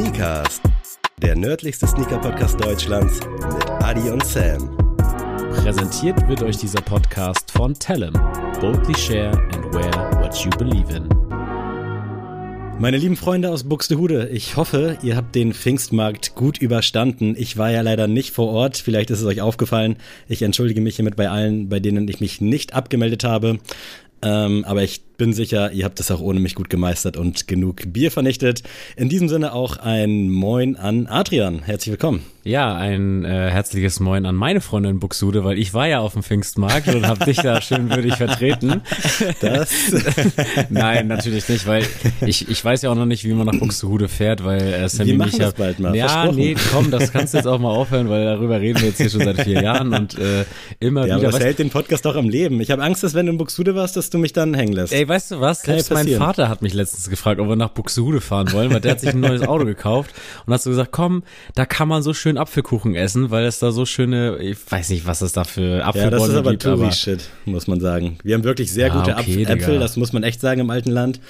Sneakers, der nördlichste Sneaker-Podcast Deutschlands mit Adi und Sam. Präsentiert wird euch dieser Podcast von Tellem. Boldly share and wear what you believe in. Meine lieben Freunde aus Buxtehude, ich hoffe, ihr habt den Pfingstmarkt gut überstanden. Ich war ja leider nicht vor Ort, vielleicht ist es euch aufgefallen. Ich entschuldige mich hiermit bei allen, bei denen ich mich nicht abgemeldet habe. Ähm, aber ich bin sicher, ihr habt es auch ohne mich gut gemeistert und genug Bier vernichtet. In diesem Sinne auch ein Moin an Adrian. Herzlich willkommen. Ja, ein äh, herzliches Moin an meine Freundin Buxude, weil ich war ja auf dem Pfingstmarkt und habe dich da schön würdig vertreten. Das? Nein, natürlich nicht, weil ich, ich weiß ja auch noch nicht, wie man nach Buxtehude fährt, weil äh, Sammy wir machen das bald mal. Ja, nee, komm, das kannst du jetzt auch mal aufhören, weil darüber reden wir jetzt hier schon seit vier Jahren und äh, immer ja, wieder. Aber das hält den Podcast doch am Leben. Ich habe Angst, dass wenn du in Buxtehude warst, dass du mich dann hängen lässt. Ey, weißt du was? Kann Selbst mein Vater hat mich letztens gefragt, ob wir nach Buxtehude fahren wollen, weil der hat sich ein neues Auto gekauft und hat so gesagt, komm, da kann man so schön Apfelkuchen essen, weil es da so schöne, ich weiß nicht, was es da für Apfelbäume gibt. Ja, das ist aber Touri-Shit, muss man sagen. Wir haben wirklich sehr gute okay, Äpfel, das muss man echt sagen im alten Land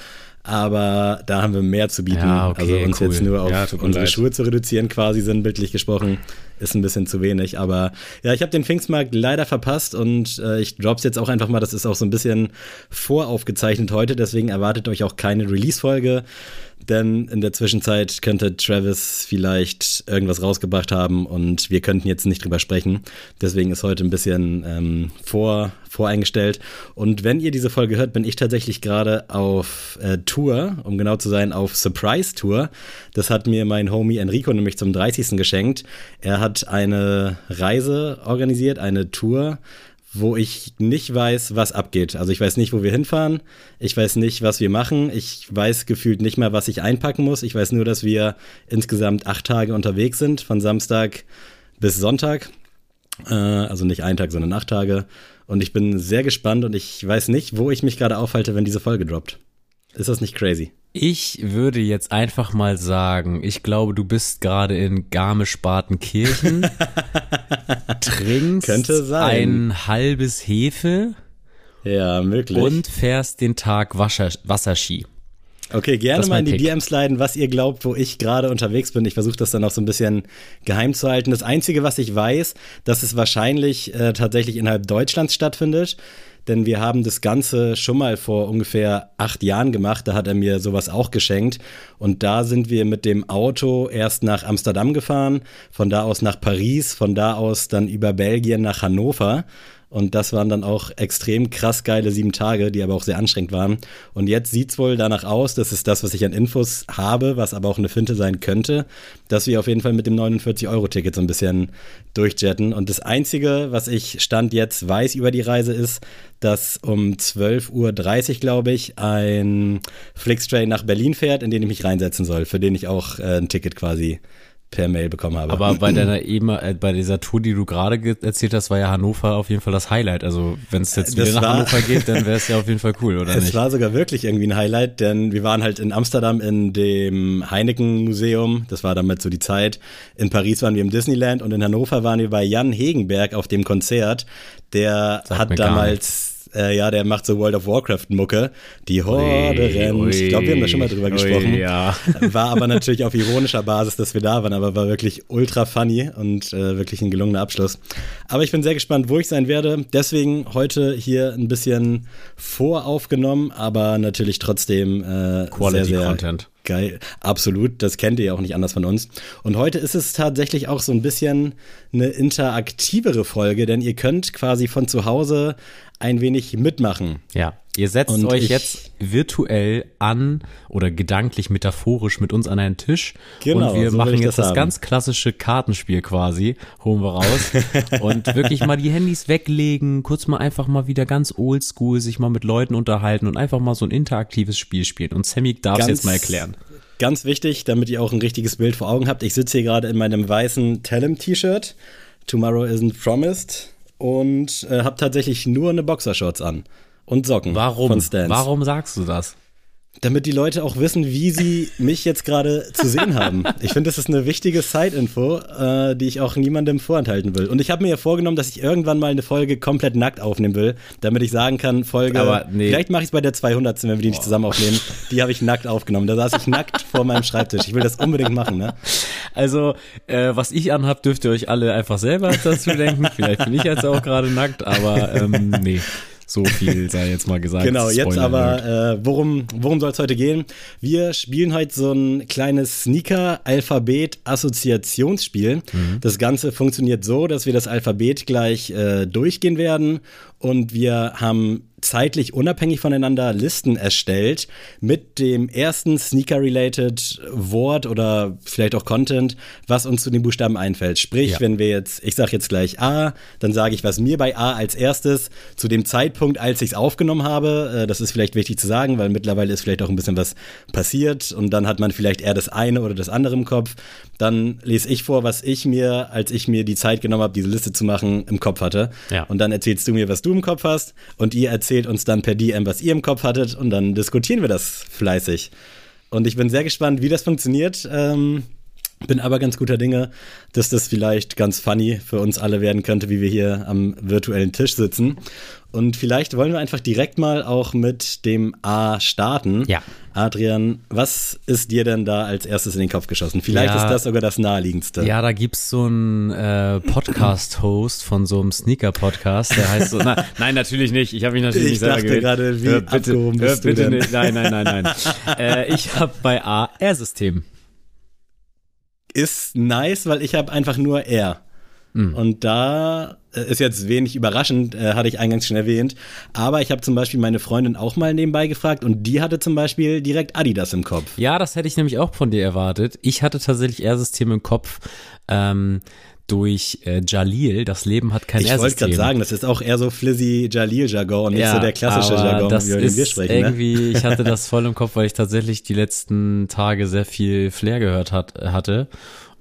aber da haben wir mehr zu bieten. Ja, okay, also uns cool. jetzt nur auf ja, unsere leid. Schuhe zu reduzieren, quasi sinnbildlich gesprochen, ist ein bisschen zu wenig. Aber ja, ich habe den Pfingstmarkt leider verpasst und äh, ich drop's jetzt auch einfach mal. Das ist auch so ein bisschen voraufgezeichnet heute, deswegen erwartet euch auch keine Release-Folge. Denn in der Zwischenzeit könnte Travis vielleicht irgendwas rausgebracht haben und wir könnten jetzt nicht drüber sprechen. Deswegen ist heute ein bisschen ähm, vor, voreingestellt. Und wenn ihr diese Folge hört, bin ich tatsächlich gerade auf äh, Tour, um genau zu sein, auf Surprise Tour. Das hat mir mein Homie Enrico nämlich zum 30. geschenkt. Er hat eine Reise organisiert, eine Tour wo ich nicht weiß, was abgeht. Also ich weiß nicht, wo wir hinfahren. Ich weiß nicht, was wir machen. Ich weiß gefühlt nicht mal, was ich einpacken muss. Ich weiß nur, dass wir insgesamt acht Tage unterwegs sind, von Samstag bis Sonntag. Äh, also nicht ein Tag, sondern acht Tage. Und ich bin sehr gespannt und ich weiß nicht, wo ich mich gerade aufhalte, wenn diese Folge droppt. Ist das nicht crazy? Ich würde jetzt einfach mal sagen, ich glaube, du bist gerade in Garmisch-Partenkirchen, trinkst ein halbes Hefe ja, möglich. und fährst den Tag Wasser Wasserski. Okay, gerne mal in die Pick. DMs leiten, was ihr glaubt, wo ich gerade unterwegs bin. Ich versuche das dann auch so ein bisschen geheim zu halten. Das Einzige, was ich weiß, dass es wahrscheinlich äh, tatsächlich innerhalb Deutschlands stattfindet denn wir haben das Ganze schon mal vor ungefähr acht Jahren gemacht. Da hat er mir sowas auch geschenkt. Und da sind wir mit dem Auto erst nach Amsterdam gefahren, von da aus nach Paris, von da aus dann über Belgien nach Hannover. Und das waren dann auch extrem krass geile sieben Tage, die aber auch sehr anstrengend waren. Und jetzt sieht's wohl danach aus, das ist das, was ich an Infos habe, was aber auch eine Finte sein könnte, dass wir auf jeden Fall mit dem 49-Euro-Ticket so ein bisschen durchjetten. Und das Einzige, was ich Stand jetzt weiß über die Reise ist, dass um 12.30 Uhr, glaube ich, ein Flixtrain nach Berlin fährt, in den ich mich reinsetzen soll, für den ich auch äh, ein Ticket quasi per Mail bekommen habe. Aber bei deiner eben, äh, bei dieser Tour, die du gerade erzählt hast, war ja Hannover auf jeden Fall das Highlight. Also wenn es jetzt das wieder nach war, Hannover geht, dann wäre es ja auf jeden Fall cool, oder es nicht? Es war sogar wirklich irgendwie ein Highlight, denn wir waren halt in Amsterdam in dem Heineken Museum. Das war damit so die Zeit. In Paris waren wir im Disneyland und in Hannover waren wir bei Jan Hegenberg auf dem Konzert. Der Sagt hat damals äh, ja, der macht so World of Warcraft-Mucke. Die Horde ui, rennt. Ui, ich glaube, wir haben da schon mal drüber ui, gesprochen. Ja. War aber natürlich auf ironischer Basis, dass wir da waren, aber war wirklich ultra funny und äh, wirklich ein gelungener Abschluss. Aber ich bin sehr gespannt, wo ich sein werde. Deswegen heute hier ein bisschen voraufgenommen, aber natürlich trotzdem äh, Quality sehr, sehr Content. Geil, absolut. Das kennt ihr ja auch nicht anders von uns. Und heute ist es tatsächlich auch so ein bisschen eine interaktivere Folge, denn ihr könnt quasi von zu Hause ein wenig mitmachen. Ja, ihr setzt und euch jetzt virtuell an oder gedanklich metaphorisch mit uns an einen Tisch genau, und wir so machen jetzt das, das ganz klassische Kartenspiel quasi, holen wir raus und wirklich mal die Handys weglegen, kurz mal einfach mal wieder ganz oldschool sich mal mit Leuten unterhalten und einfach mal so ein interaktives Spiel spielen. Und Sammy darf es jetzt mal erklären. Ganz wichtig, damit ihr auch ein richtiges Bild vor Augen habt. Ich sitze hier gerade in meinem weißen Tellem-T-Shirt. Tomorrow isn't promised und äh, habe tatsächlich nur eine Boxershorts an und Socken Warum? von Stans. Warum sagst du das? damit die Leute auch wissen, wie sie mich jetzt gerade zu sehen haben. Ich finde, das ist eine wichtige Side-Info, äh, die ich auch niemandem vorenthalten will. Und ich habe mir ja vorgenommen, dass ich irgendwann mal eine Folge komplett nackt aufnehmen will, damit ich sagen kann, Folge, Aber nee. vielleicht mache ich es bei der 200. wenn wir die nicht zusammen aufnehmen. Die habe ich nackt aufgenommen. Da saß ich nackt vor meinem Schreibtisch. Ich will das unbedingt machen, ne? Also, äh, was ich anhab, dürft ihr euch alle einfach selber dazu denken. Vielleicht bin ich jetzt auch gerade nackt, aber ähm, nee. So viel sei jetzt mal gesagt. Genau, jetzt aber, äh, worum, worum soll es heute gehen? Wir spielen heute so ein kleines Sneaker-Alphabet-Assoziationsspiel. Mhm. Das Ganze funktioniert so, dass wir das Alphabet gleich äh, durchgehen werden und wir haben zeitlich unabhängig voneinander Listen erstellt mit dem ersten Sneaker-related Wort oder vielleicht auch Content, was uns zu den Buchstaben einfällt. Sprich, ja. wenn wir jetzt, ich sage jetzt gleich A, dann sage ich, was mir bei A als erstes zu dem Zeitpunkt, als ich es aufgenommen habe, äh, das ist vielleicht wichtig zu sagen, weil mittlerweile ist vielleicht auch ein bisschen was passiert und dann hat man vielleicht eher das eine oder das andere im Kopf. Dann lese ich vor, was ich mir, als ich mir die Zeit genommen habe, diese Liste zu machen, im Kopf hatte. Ja. Und dann erzählst du mir, was du im Kopf hast und ihr erzählt erzählt uns dann per DM, was ihr im Kopf hattet und dann diskutieren wir das fleißig. Und ich bin sehr gespannt, wie das funktioniert. Ähm, bin aber ganz guter Dinge, dass das vielleicht ganz funny für uns alle werden könnte, wie wir hier am virtuellen Tisch sitzen. Und vielleicht wollen wir einfach direkt mal auch mit dem A starten. Ja. Adrian, was ist dir denn da als erstes in den Kopf geschossen? Vielleicht ja, ist das sogar das naheliegendste. Ja, da gibt es so einen äh, Podcast-Host von so einem Sneaker-Podcast, der heißt so. Na, nein, natürlich nicht. Ich habe mich natürlich ich nicht selber dachte gewählt. gerade, wie hör, bitte, abgehoben hör, bitte denn? Nicht. Nein, nein, nein, nein. äh, ich habe bei A R-System. Ist nice, weil ich habe einfach nur R. Mhm. Und da äh, ist jetzt wenig überraschend, äh, hatte ich eingangs schon erwähnt. Aber ich habe zum Beispiel meine Freundin auch mal nebenbei gefragt und die hatte zum Beispiel direkt Adidas im Kopf. Ja, das hätte ich nämlich auch von dir erwartet. Ich hatte tatsächlich eher System im Kopf. Ähm, durch äh, Jalil, das Leben hat kein Ich wollte gerade sagen, das ist auch eher so Flizzy Jalil-Jargon und nicht ja, so der klassische Jargon, das über den wir sprechen. Ne? Irgendwie, ne? ich hatte das voll im Kopf, weil ich tatsächlich die letzten Tage sehr viel Flair gehört hat, hatte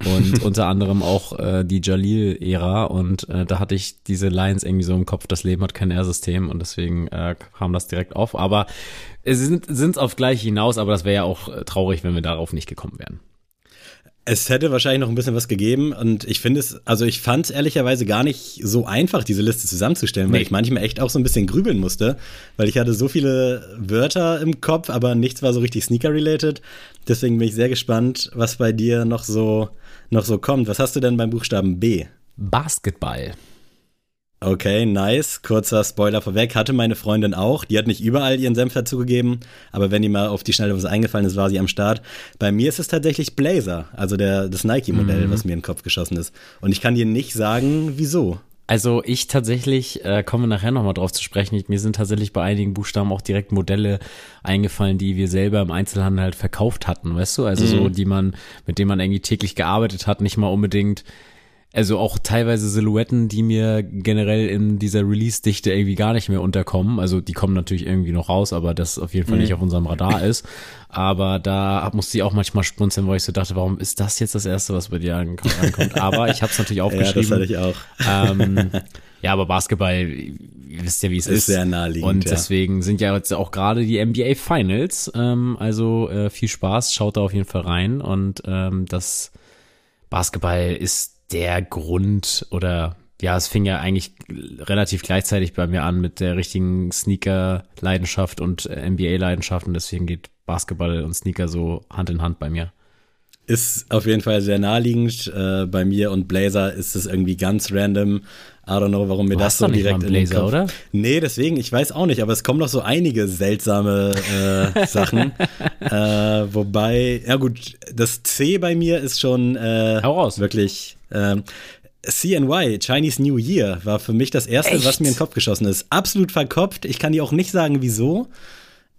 und unter anderem auch äh, die Jalil-Ära und äh, da hatte ich diese Lines irgendwie so im Kopf, das Leben hat kein R-System und deswegen äh, kam das direkt auf. Aber es sind es auf gleich hinaus, aber das wäre ja auch äh, traurig, wenn wir darauf nicht gekommen wären. Es hätte wahrscheinlich noch ein bisschen was gegeben und ich finde es, also ich fand es ehrlicherweise gar nicht so einfach, diese Liste zusammenzustellen, nee. weil ich manchmal echt auch so ein bisschen grübeln musste, weil ich hatte so viele Wörter im Kopf, aber nichts war so richtig Sneaker-related. Deswegen bin ich sehr gespannt, was bei dir noch so noch so kommt. Was hast du denn beim Buchstaben B? Basketball. Okay, nice. Kurzer Spoiler vorweg. Hatte meine Freundin auch. Die hat nicht überall ihren Senf dazugegeben, aber wenn die mal auf die Schnelle was eingefallen ist, war sie am Start. Bei mir ist es tatsächlich Blazer, also der, das Nike-Modell, mhm. was mir in den Kopf geschossen ist. Und ich kann dir nicht sagen, wieso. Also ich tatsächlich, äh, komme nachher nochmal drauf zu sprechen, ich, mir sind tatsächlich bei einigen Buchstaben auch direkt Modelle eingefallen, die wir selber im Einzelhandel halt verkauft hatten, weißt du? Also mhm. so, die man, mit denen man irgendwie täglich gearbeitet hat, nicht mal unbedingt also auch teilweise Silhouetten, die mir generell in dieser Release-Dichte irgendwie gar nicht mehr unterkommen. Also die kommen natürlich irgendwie noch raus, aber das auf jeden Fall mhm. nicht auf unserem Radar ist. Aber da musste ich auch manchmal spunzeln, wo ich so dachte, warum ist das jetzt das Erste, was bei dir ankommt? Aber ich habe es natürlich aufgeschrieben. ja, das hatte ich auch. Ähm, ja, aber Basketball, ihr wisst ja, wie es ist. Ist sehr naheliegend. Und deswegen ja. sind ja jetzt auch gerade die NBA Finals. Ähm, also äh, viel Spaß, schaut da auf jeden Fall rein. Und ähm, das Basketball ist der Grund oder ja, es fing ja eigentlich relativ gleichzeitig bei mir an mit der richtigen Sneaker-Leidenschaft und äh, NBA-Leidenschaft und deswegen geht Basketball und Sneaker so Hand in Hand bei mir. Ist auf jeden Fall sehr naheliegend. Äh, bei mir und Blazer ist es irgendwie ganz random. I don't know, warum mir du das so direkt in den Kopf. oder? Nee, deswegen, ich weiß auch nicht, aber es kommen noch so einige seltsame äh, Sachen. äh, wobei, ja gut, das C bei mir ist schon äh, wirklich ähm, CNY, Chinese New Year, war für mich das erste, Echt? was mir in den Kopf geschossen ist. Absolut verkopft. Ich kann dir auch nicht sagen, wieso.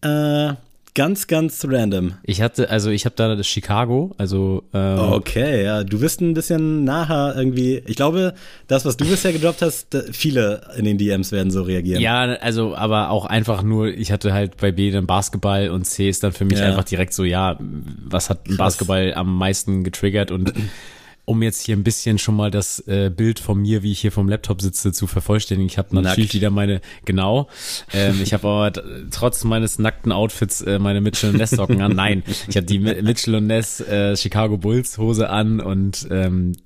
Äh, ganz, ganz random. Ich hatte, also ich habe da das Chicago, also ähm, Okay, ja, du bist ein bisschen nachher irgendwie. Ich glaube, das, was du bisher gedroppt hast, viele in den DMs werden so reagieren. Ja, also, aber auch einfach nur, ich hatte halt bei B dann Basketball und C ist dann für mich ja. einfach direkt so, ja, was hat Basketball am meisten getriggert und um jetzt hier ein bisschen schon mal das äh, Bild von mir, wie ich hier vom Laptop sitze, zu vervollständigen. Ich habe natürlich Nackt. wieder meine, genau, ähm, ich habe aber trotz meines nackten Outfits äh, meine Mitchell Ness Socken an. Nein, ich habe die Mitchell und Ness äh, Chicago Bulls Hose an und ähm,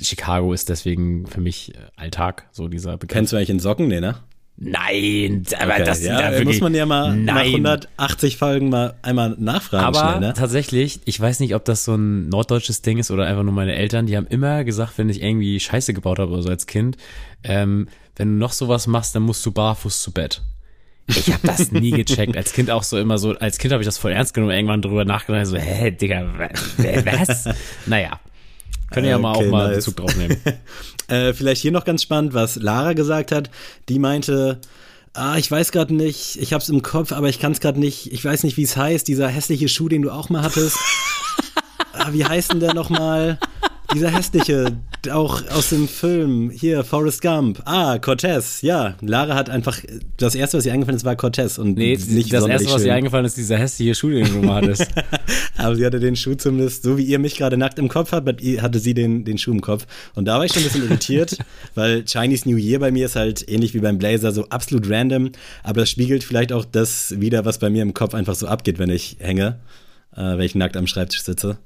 Chicago ist deswegen für mich äh, Alltag, so dieser Begriff. Kennst du eigentlich in Socken, ne, ne? Nein, aber okay, das ja, da wirklich, muss man ja mal nein. nach 180 Folgen mal einmal nachfragen. Aber schnell, ne? tatsächlich, ich weiß nicht, ob das so ein norddeutsches Ding ist oder einfach nur meine Eltern, die haben immer gesagt, wenn ich irgendwie Scheiße gebaut habe oder so als Kind, ähm, wenn du noch sowas machst, dann musst du barfuß zu Bett. Ich habe das nie gecheckt. Als Kind auch so immer so, als Kind habe ich das voll ernst genommen, irgendwann drüber nachgedacht, so, hä, Digga, was? naja. Können ja mal okay, auch mal nice. Bezug drauf nehmen. äh, vielleicht hier noch ganz spannend, was Lara gesagt hat. Die meinte, ah, ich weiß gerade nicht, ich hab's im Kopf, aber ich kann es gerade nicht, ich weiß nicht, wie es heißt, dieser hässliche Schuh, den du auch mal hattest. ah, wie heißt denn der nochmal? Dieser hässliche, auch aus dem Film, hier, Forrest Gump. Ah, Cortez, ja. Lara hat einfach, das erste, was ihr eingefallen ist, war Cortez und nee, nicht das erste, was ihr eingefallen ist, dieser hässliche Schuh, den du mal hattest. Aber sie hatte den Schuh zumindest, so wie ihr mich gerade nackt im Kopf habt, hatte sie den, den Schuh im Kopf. Und da war ich schon ein bisschen irritiert, weil Chinese New Year bei mir ist halt ähnlich wie beim Blazer so absolut random, aber das spiegelt vielleicht auch das wieder, was bei mir im Kopf einfach so abgeht, wenn ich hänge, äh, wenn ich nackt am Schreibtisch sitze.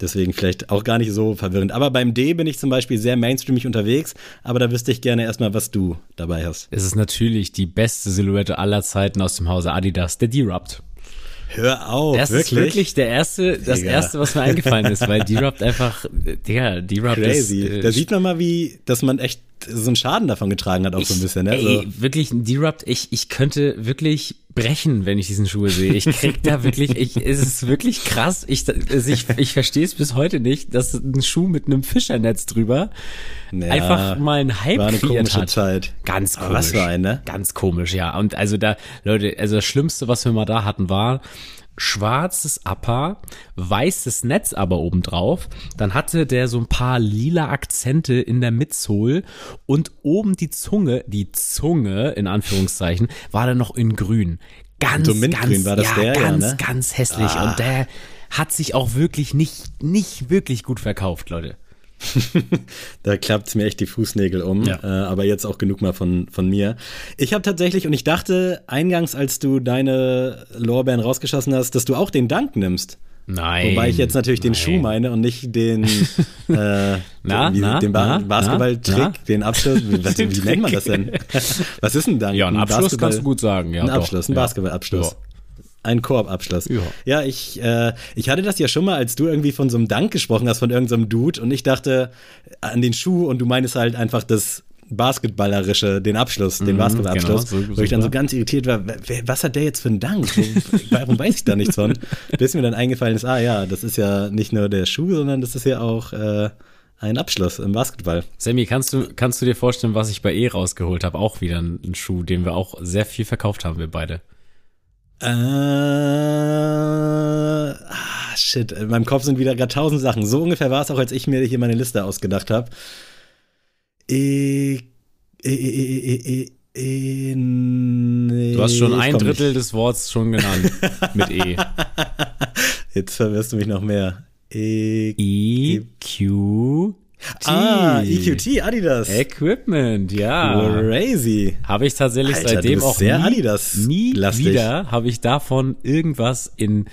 Deswegen vielleicht auch gar nicht so verwirrend. Aber beim D bin ich zum Beispiel sehr mainstreamig unterwegs, aber da wüsste ich gerne erstmal, was du dabei hast. Es ist natürlich die beste Silhouette aller Zeiten aus dem Hause Adidas, der D-Rupt. Hör auf, das wirklich? ist wirklich der erste, das Digga. erste, was mir eingefallen ist, weil D-Rupt einfach, Digga, D-Rupt ist. Crazy. Äh, da sieht man mal, wie, dass man echt so einen Schaden davon getragen hat, auch ich, so ein bisschen, ne? Ey, so. wirklich ein D-Rupt, ich, ich könnte wirklich brechen, wenn ich diesen Schuh sehe. Ich krieg da wirklich, ich, es ist wirklich krass. Ich, ich, ich verstehe es bis heute nicht, dass ein Schuh mit einem Fischernetz drüber ja, einfach mal ein Hype war eine kreiert hat. Zeit. Ganz komisch. Aber was für ein, ne? Ganz komisch, ja. Und also da, Leute, also das Schlimmste, was wir mal da hatten, war, schwarzes Upper, weißes Netz aber obendrauf. Dann hatte der so ein paar lila Akzente in der Midsole und oben die Zunge, die Zunge in Anführungszeichen, war dann noch in grün. Ganz, so ganz, war das ja, der, ganz, ja, ne? ganz hässlich. Ah. Und der hat sich auch wirklich nicht, nicht wirklich gut verkauft, Leute. da klappt es mir echt die Fußnägel um. Ja. Äh, aber jetzt auch genug mal von, von mir. Ich habe tatsächlich, und ich dachte eingangs, als du deine Lorbeeren rausgeschossen hast, dass du auch den Dank nimmst. Nein. Wobei ich jetzt natürlich nein. den Schuh meine und nicht den, äh, na, den, na, den ba Basketball-Trick, den Abschluss. Was, wie nennt man das denn? Was ist denn dann? Ja, ein Abschluss kannst du gut sagen. Ja, ein Abschluss, ein Basketballabschluss. Ja. Ein Korbabschluss. Ja, ja ich, äh, ich hatte das ja schon mal, als du irgendwie von so einem Dank gesprochen hast, von irgendeinem so Dude und ich dachte an den Schuh und du meinst halt einfach das Basketballerische, den Abschluss, den mhm, Basketballabschluss, genau, so, wo ich dann so ganz irritiert war, was hat der jetzt für einen Dank? Warum weiß ich da nichts von? Bis mir dann eingefallen ist, ah ja, das ist ja nicht nur der Schuh, sondern das ist ja auch äh, ein Abschluss im Basketball. Sammy, kannst du, kannst du dir vorstellen, was ich bei E rausgeholt habe? Auch wieder ein Schuh, den wir auch sehr viel verkauft haben, wir beide. Äh, ah, shit. In meinem Kopf sind wieder gerade tausend Sachen. So ungefähr war es auch, als ich mir hier meine Liste ausgedacht habe. E, e, e, nee, du hast schon ein Drittel nicht. des Worts schon genannt. mit E. Jetzt verwirrst du mich noch mehr. E, e Q Ah, EQT, Adidas. Equipment, ja. Crazy. Habe ich tatsächlich Alter, seitdem auch sehr nie, Adidas nie wieder habe ich davon irgendwas in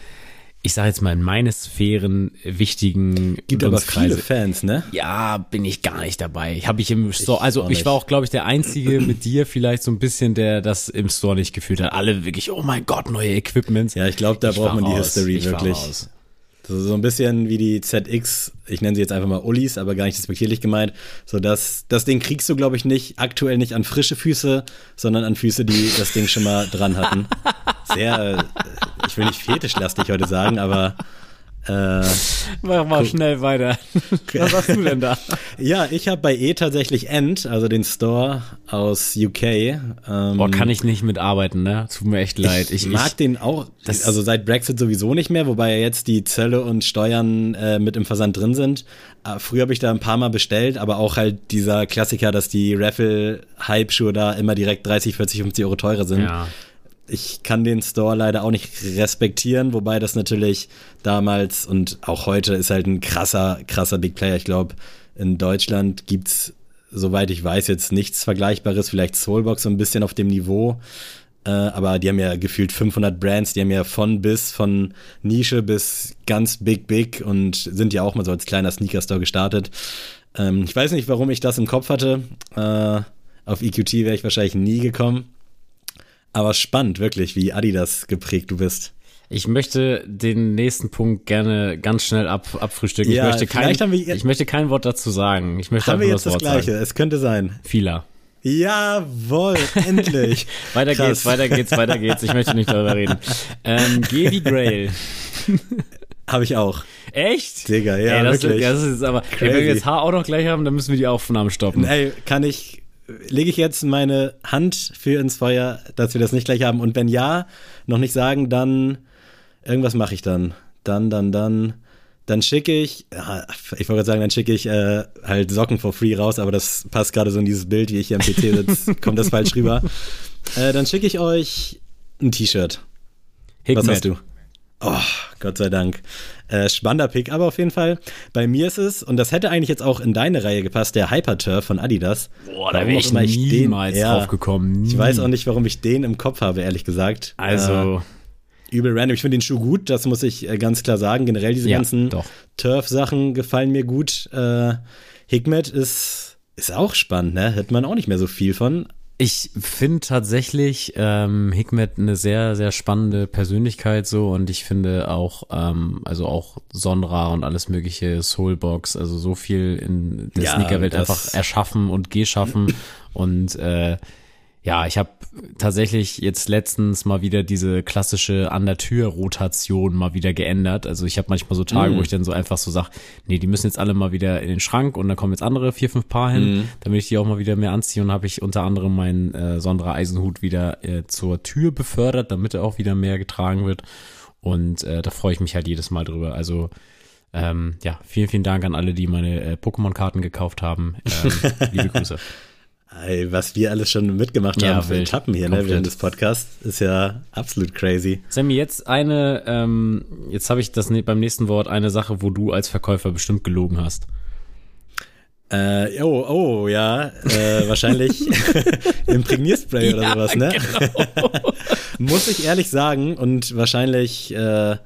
ich sage jetzt mal in meine Sphären wichtigen Gibt aber viele Fans, ne? Ja, bin ich gar nicht dabei. Habe ich im Store, also ich war auch glaube ich der einzige mit dir vielleicht so ein bisschen, der das im Store nicht gefühlt hat. Alle wirklich, oh mein Gott, neue Equipments. Ja, ich glaube, da ich braucht man die History wirklich. So, so ein bisschen wie die ZX, ich nenne sie jetzt einfach mal Ullis, aber gar nicht respektierlich gemeint. So, dass das Ding kriegst du, glaube ich, nicht, aktuell nicht an frische Füße, sondern an Füße, die das Ding schon mal dran hatten. Sehr, ich will nicht fetischlastig heute sagen, aber äh, Mach mal schnell weiter. Was hast du denn da? ja, ich habe bei E tatsächlich End, also den Store aus UK. Ähm, Boah, kann ich nicht mitarbeiten, ne? Tut mir echt leid. Ich, ich mag ich, den auch, also seit Brexit sowieso nicht mehr, wobei ja jetzt die Zölle und Steuern äh, mit im Versand drin sind. Äh, früher habe ich da ein paar Mal bestellt, aber auch halt dieser Klassiker, dass die Raffle-Hype-Schuhe da immer direkt 30, 40, 50 Euro teurer sind. Ja ich kann den Store leider auch nicht respektieren, wobei das natürlich damals und auch heute ist halt ein krasser, krasser Big Player. Ich glaube, in Deutschland gibt's, soweit ich weiß, jetzt nichts Vergleichbares, vielleicht Soulbox so ein bisschen auf dem Niveau. Äh, aber die haben ja gefühlt 500 Brands, die haben ja von bis, von Nische bis ganz big, big und sind ja auch mal so als kleiner Sneaker-Store gestartet. Ähm, ich weiß nicht, warum ich das im Kopf hatte. Äh, auf EQT wäre ich wahrscheinlich nie gekommen. Aber spannend, wirklich, wie Adidas geprägt du bist. Ich möchte den nächsten Punkt gerne ganz schnell ab, abfrühstücken. Ja, ich, möchte kein, wir, ich möchte kein Wort dazu sagen. Ich möchte haben wir jetzt das, das Gleiche? Sagen. Es könnte sein. Fila. Jawohl, endlich. weiter Krass. geht's, weiter geht's, weiter geht's. Ich möchte nicht darüber reden. Ähm, geh wie Grail. Habe ich auch. Echt? Digga, ja, ey, das, wirklich. Das ist aber, ey, wenn wir jetzt Haar auch noch gleich haben, dann müssen wir die Aufnahme stoppen. Ey, kann ich, lege ich jetzt meine Hand für ins Feuer, dass wir das nicht gleich haben? Und wenn ja, noch nicht sagen, dann irgendwas mache ich dann. Dann, dann, dann. Dann schicke ich, ich wollte sagen, dann schicke ich äh, halt Socken for free raus, aber das passt gerade so in dieses Bild, wie ich hier am PC sitze, kommt das falsch rüber. Äh, dann schicke ich euch ein T-Shirt. Was hast du? Oh, Gott sei Dank. Äh, spannender Pick, aber auf jeden Fall. Bei mir ist es, und das hätte eigentlich jetzt auch in deine Reihe gepasst, der Hyperturf von Adidas. Boah, da wäre ich niemals den, ja, drauf gekommen. Nie. Ich weiß auch nicht, warum ich den im Kopf habe, ehrlich gesagt. Also. Äh, übel random. Ich finde den Schuh gut, das muss ich äh, ganz klar sagen. Generell diese ja, ganzen Turf-Sachen gefallen mir gut. Äh, Hikmet ist, ist auch spannend, ne? Hört man auch nicht mehr so viel von. Ich finde tatsächlich ähm, Hikmet eine sehr, sehr spannende Persönlichkeit so und ich finde auch, ähm, also auch Sonra und alles mögliche, Soulbox, also so viel in der ja, Sneakerwelt einfach erschaffen und geschaffen. Und äh, ja, ich habe tatsächlich jetzt letztens mal wieder diese klassische an der Tür Rotation mal wieder geändert. Also ich habe manchmal so Tage, mm. wo ich dann so einfach so sag, nee, die müssen jetzt alle mal wieder in den Schrank und dann kommen jetzt andere vier, fünf Paar hin, mm. damit ich die auch mal wieder mehr anziehe und habe ich unter anderem meinen äh, Sondra Eisenhut wieder äh, zur Tür befördert, damit er auch wieder mehr getragen wird. Und äh, da freue ich mich halt jedes Mal drüber. Also ähm, ja, vielen, vielen Dank an alle, die meine äh, Pokémon-Karten gekauft haben. Ähm, liebe Grüße. Ey, was wir alles schon mitgemacht ja, haben für. Etappen hier, ne, während des Podcasts, ist ja absolut crazy. Sammy, jetzt eine, ähm, jetzt habe ich das ne, beim nächsten Wort eine Sache, wo du als Verkäufer bestimmt gelogen hast. Äh, oh, oh, ja, äh, wahrscheinlich Imprägnierspray oder ja, sowas, ne? Genau. Muss ich ehrlich sagen und wahrscheinlich äh,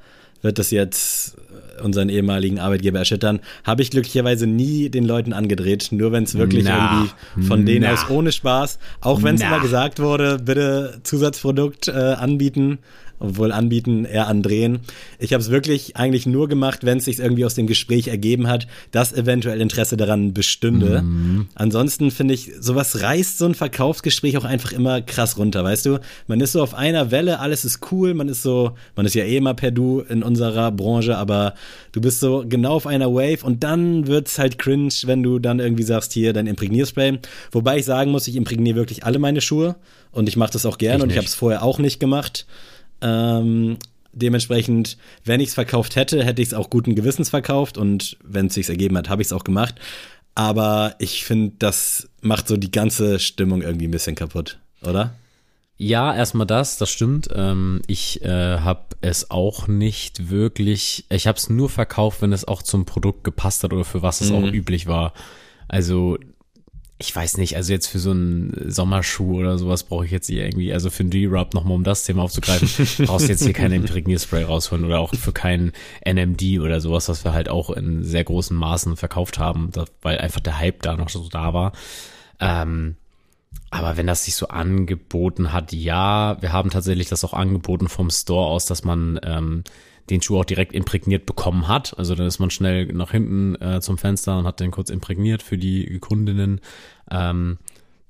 wird das jetzt unseren ehemaligen Arbeitgeber erschüttern, habe ich glücklicherweise nie den Leuten angedreht, nur wenn es wirklich na, irgendwie von denen na, aus ohne Spaß, auch wenn es immer gesagt wurde, bitte Zusatzprodukt äh, anbieten, obwohl anbieten, eher andrehen. Ich habe es wirklich eigentlich nur gemacht, wenn es sich irgendwie aus dem Gespräch ergeben hat, dass eventuell Interesse daran bestünde. Mhm. Ansonsten finde ich, sowas reißt so ein Verkaufsgespräch auch einfach immer krass runter, weißt du? Man ist so auf einer Welle, alles ist cool, man ist so, man ist ja eh immer per Du in unserer Branche, aber du bist so genau auf einer Wave und dann wird's halt cringe, wenn du dann irgendwie sagst, hier dein Imprägnierspray. Wobei ich sagen muss, ich imprägniere wirklich alle meine Schuhe und ich mache das auch gern ich und ich habe es vorher auch nicht gemacht. Ähm, dementsprechend, wenn ich es verkauft hätte, hätte ich es auch guten Gewissens verkauft und wenn es sich ergeben hat, habe ich es auch gemacht. Aber ich finde, das macht so die ganze Stimmung irgendwie ein bisschen kaputt, oder? Ja, erstmal das, das stimmt. Ähm, ich äh, habe es auch nicht wirklich, ich habe es nur verkauft, wenn es auch zum Produkt gepasst hat oder für was es mhm. auch üblich war. Also ich weiß nicht, also jetzt für so einen Sommerschuh oder sowas brauche ich jetzt hier irgendwie, also für einen D-Rub nochmal, um das Thema aufzugreifen, brauchst du jetzt hier keinen Imprägnierspray rausholen oder auch für keinen NMD oder sowas, was wir halt auch in sehr großen Maßen verkauft haben, weil einfach der Hype da noch so da war. Ähm, aber wenn das sich so angeboten hat, ja, wir haben tatsächlich das auch angeboten vom Store aus, dass man ähm, den Schuh auch direkt imprägniert bekommen hat. Also dann ist man schnell nach hinten äh, zum Fenster und hat den kurz imprägniert für die Kundinnen. Ähm,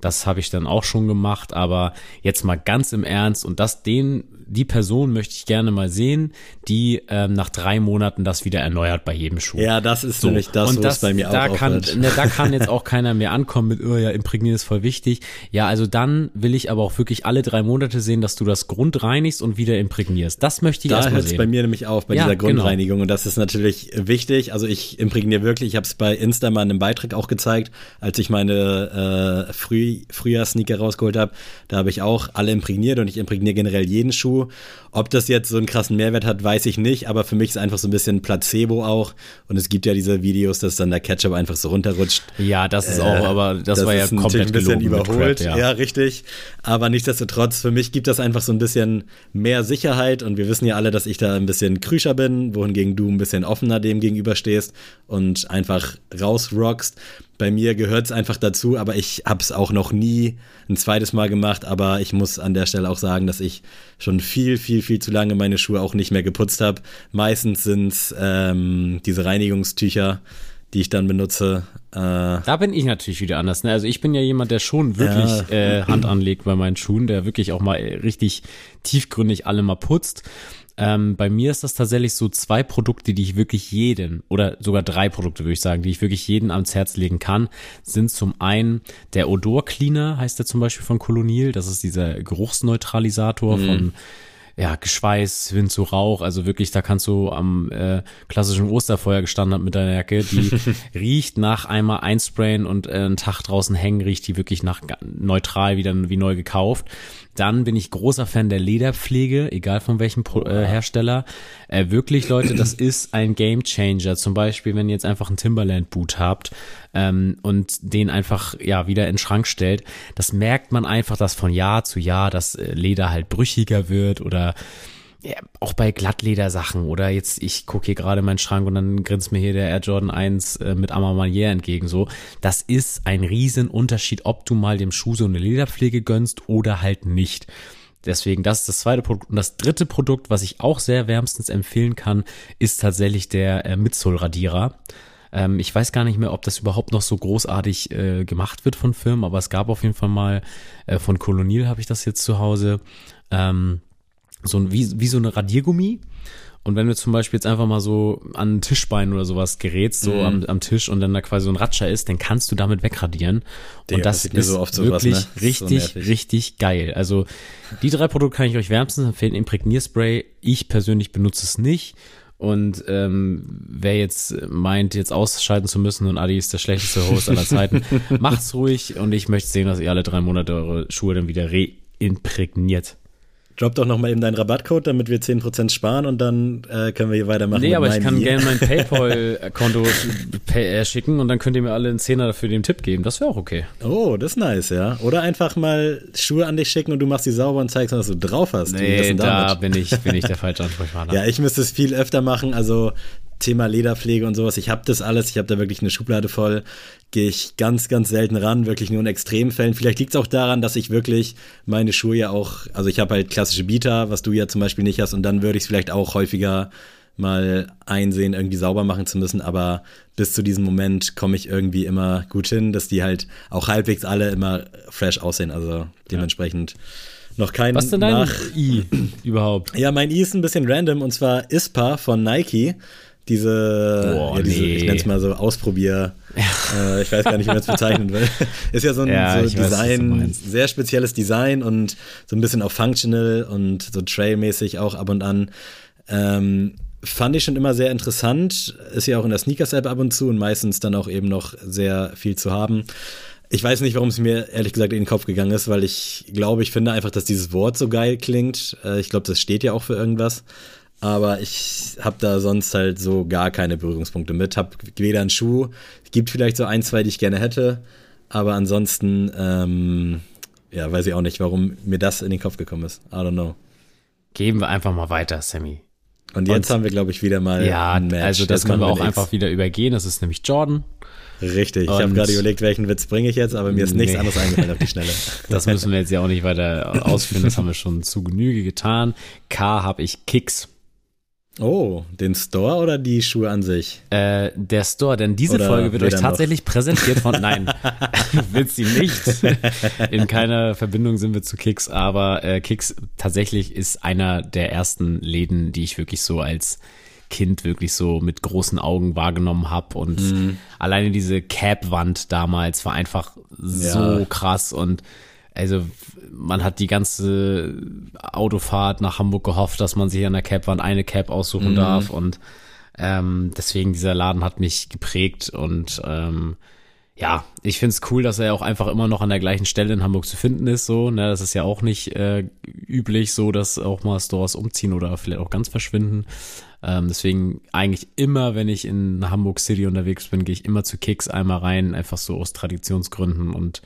das habe ich dann auch schon gemacht, aber jetzt mal ganz im Ernst und das den die Person möchte ich gerne mal sehen, die ähm, nach drei Monaten das wieder erneuert bei jedem Schuh. Ja, das ist so. nämlich das, was bei mir da auch kann, ne, Da kann jetzt auch keiner mehr ankommen mit, oh ja, imprägnieren ist voll wichtig. Ja, also dann will ich aber auch wirklich alle drei Monate sehen, dass du das Grund reinigst und wieder imprägnierst. Das möchte ich da erstmal sehen. bei mir nämlich auf, bei ja, dieser genau. Grundreinigung. Genau. Und das ist natürlich wichtig. Also ich imprägniere wirklich, ich habe es bei Insta mal in einem Beitrag auch gezeigt, als ich meine äh, Früh Frühjahr-Sneaker rausgeholt habe. Da habe ich auch alle imprägniert und ich imprägniere generell jeden Schuh. Ob das jetzt so einen krassen Mehrwert hat, weiß ich nicht, aber für mich ist einfach so ein bisschen Placebo auch. Und es gibt ja diese Videos, dass dann der Ketchup einfach so runterrutscht. Ja, das ist äh, auch, aber das, das war ja komplett ein bisschen überholt. Crap, ja. ja, richtig. Aber nichtsdestotrotz, für mich gibt das einfach so ein bisschen mehr Sicherheit und wir wissen ja alle, dass ich da ein bisschen krüscher bin, wohingegen du ein bisschen offener dem gegenüberstehst und einfach rausrockst. Bei mir gehört es einfach dazu, aber ich habe es auch noch nie ein zweites Mal gemacht. Aber ich muss an der Stelle auch sagen, dass ich schon viel, viel, viel zu lange meine Schuhe auch nicht mehr geputzt habe. Meistens sind es ähm, diese Reinigungstücher, die ich dann benutze. Äh, da bin ich natürlich wieder anders. Ne? Also ich bin ja jemand, der schon wirklich ja. äh, Hand anlegt bei meinen Schuhen, der wirklich auch mal richtig tiefgründig alle mal putzt. Ähm, bei mir ist das tatsächlich so zwei Produkte, die ich wirklich jeden oder sogar drei Produkte würde ich sagen, die ich wirklich jeden ans Herz legen kann, sind zum einen der Odor Cleaner, heißt der zum Beispiel von Colonial. Das ist dieser Geruchsneutralisator mhm. von ja, Geschweiß, Wind zu Rauch, also wirklich, da kannst du am äh, klassischen Osterfeuer gestanden haben mit deiner Jacke, die riecht nach einmal einsprayen und äh, einen Tag draußen hängen, riecht die wirklich nach neutral wieder wie neu gekauft. Dann bin ich großer Fan der Lederpflege, egal von welchem Pro äh, Hersteller. Äh, wirklich, Leute, das ist ein Game Changer. Zum Beispiel, wenn ihr jetzt einfach einen Timberland Boot habt ähm, und den einfach ja wieder in den Schrank stellt, das merkt man einfach, dass von Jahr zu Jahr das äh, Leder halt brüchiger wird oder ja, auch bei Glattledersachen oder jetzt, ich gucke hier gerade meinen Schrank und dann grinst mir hier der Air Jordan 1 äh, mit Amamanier entgegen so. Das ist ein riesen Unterschied, ob du mal dem Schuh so eine Lederpflege gönnst oder halt nicht. Deswegen, das ist das zweite Produkt. Und das dritte Produkt, was ich auch sehr wärmstens empfehlen kann, ist tatsächlich der äh, Midsole-Radierer. Ähm, ich weiß gar nicht mehr, ob das überhaupt noch so großartig äh, gemacht wird von Firmen, aber es gab auf jeden Fall mal, äh, von Colonial habe ich das jetzt zu Hause. Ähm, so ein, wie, wie so eine Radiergummi. Und wenn du zum Beispiel jetzt einfach mal so an ein Tischbein oder sowas gerätst, so mm. am, am Tisch und dann da quasi so ein Ratscher ist, dann kannst du damit wegradieren. Der und das ist so wirklich sowas, ne? richtig, so richtig geil. Also die drei Produkte kann ich euch wärmstens empfehlen. Imprägnierspray, ich persönlich benutze es nicht. Und ähm, wer jetzt meint, jetzt ausschalten zu müssen und Adi ist der schlechteste Host aller Zeiten, macht's ruhig und ich möchte sehen, dass ihr alle drei Monate eure Schuhe dann wieder reimprägniert. Drop doch nochmal eben deinen Rabattcode, damit wir 10% sparen und dann äh, können wir hier weitermachen. Nee, aber ich kann gerne mein PayPal-Konto äh, schicken und dann könnt ihr mir alle einen Zehner dafür den Tipp geben. Das wäre auch okay. Oh, das ist nice, ja. Oder einfach mal Schuhe an dich schicken und du machst die sauber und zeigst, was du drauf hast. Nee, da bin ich, bin ich der falsche Ansprechpartner. ja, ich müsste es viel öfter machen. Also Thema Lederpflege und sowas. Ich habe das alles. Ich habe da wirklich eine Schublade voll. Gehe ich ganz, ganz selten ran, wirklich nur in Extremfällen. Vielleicht liegt es auch daran, dass ich wirklich meine Schuhe ja auch, also ich habe halt klassische Bieter, was du ja zum Beispiel nicht hast, und dann würde ich es vielleicht auch häufiger mal einsehen, irgendwie sauber machen zu müssen. Aber bis zu diesem Moment komme ich irgendwie immer gut hin, dass die halt auch halbwegs alle immer fresh aussehen. Also dementsprechend. Ja noch kein Was denn dein nach I überhaupt? Ja, mein I ist ein bisschen random und zwar ISPA von Nike diese, Boah, ja, diese nee. ich nenne es mal so Ausprobier, ja. äh, ich weiß gar nicht, wie man es bezeichnen will. Ist ja so ein ja, so Design, weiß, sehr spezielles Design und so ein bisschen auch functional und so trailmäßig auch ab und an. Ähm, fand ich schon immer sehr interessant. Ist ja auch in der Sneakers-App ab und zu und meistens dann auch eben noch sehr viel zu haben. Ich weiß nicht, warum es mir ehrlich gesagt in den Kopf gegangen ist, weil ich glaube, ich finde einfach, dass dieses Wort so geil klingt. Äh, ich glaube, das steht ja auch für irgendwas aber ich habe da sonst halt so gar keine Berührungspunkte mit. Hab weder einen Schuh, gibt vielleicht so ein, zwei, die ich gerne hätte, aber ansonsten, ähm, ja, weiß ich auch nicht, warum mir das in den Kopf gekommen ist. I don't know. Geben wir einfach mal weiter, Sammy. Und jetzt Und, haben wir, glaube ich, wieder mal ja, ein Match. Also das, das können wir auch einfach wieder übergehen. Das ist nämlich Jordan. Richtig. Und ich habe gerade überlegt, welchen Witz bringe ich jetzt, aber mir ist nichts nee. anderes eingefallen auf die Schnelle. Das müssen wir jetzt ja auch nicht weiter ausführen. Das haben wir schon zu Genüge getan. K habe ich Kicks. Oh, den Store oder die Schuhe an sich? Äh, der Store, denn diese oder Folge wird euch tatsächlich noch? präsentiert von. Nein, wird sie nicht. In keiner Verbindung sind wir zu Kicks, aber äh, Kicks tatsächlich ist einer der ersten Läden, die ich wirklich so als Kind wirklich so mit großen Augen wahrgenommen habe und mm. alleine diese Cap-Wand damals war einfach so ja. krass und also man hat die ganze Autofahrt nach Hamburg gehofft, dass man sich an der Cap-Wand eine Cap aussuchen mhm. darf und ähm, deswegen dieser Laden hat mich geprägt und ähm, ja, ich find's cool, dass er auch einfach immer noch an der gleichen Stelle in Hamburg zu finden ist. So, ne, das ist ja auch nicht äh, üblich, so dass auch mal Stores umziehen oder vielleicht auch ganz verschwinden. Ähm, deswegen eigentlich immer, wenn ich in Hamburg City unterwegs bin, gehe ich immer zu Kicks einmal rein, einfach so aus Traditionsgründen und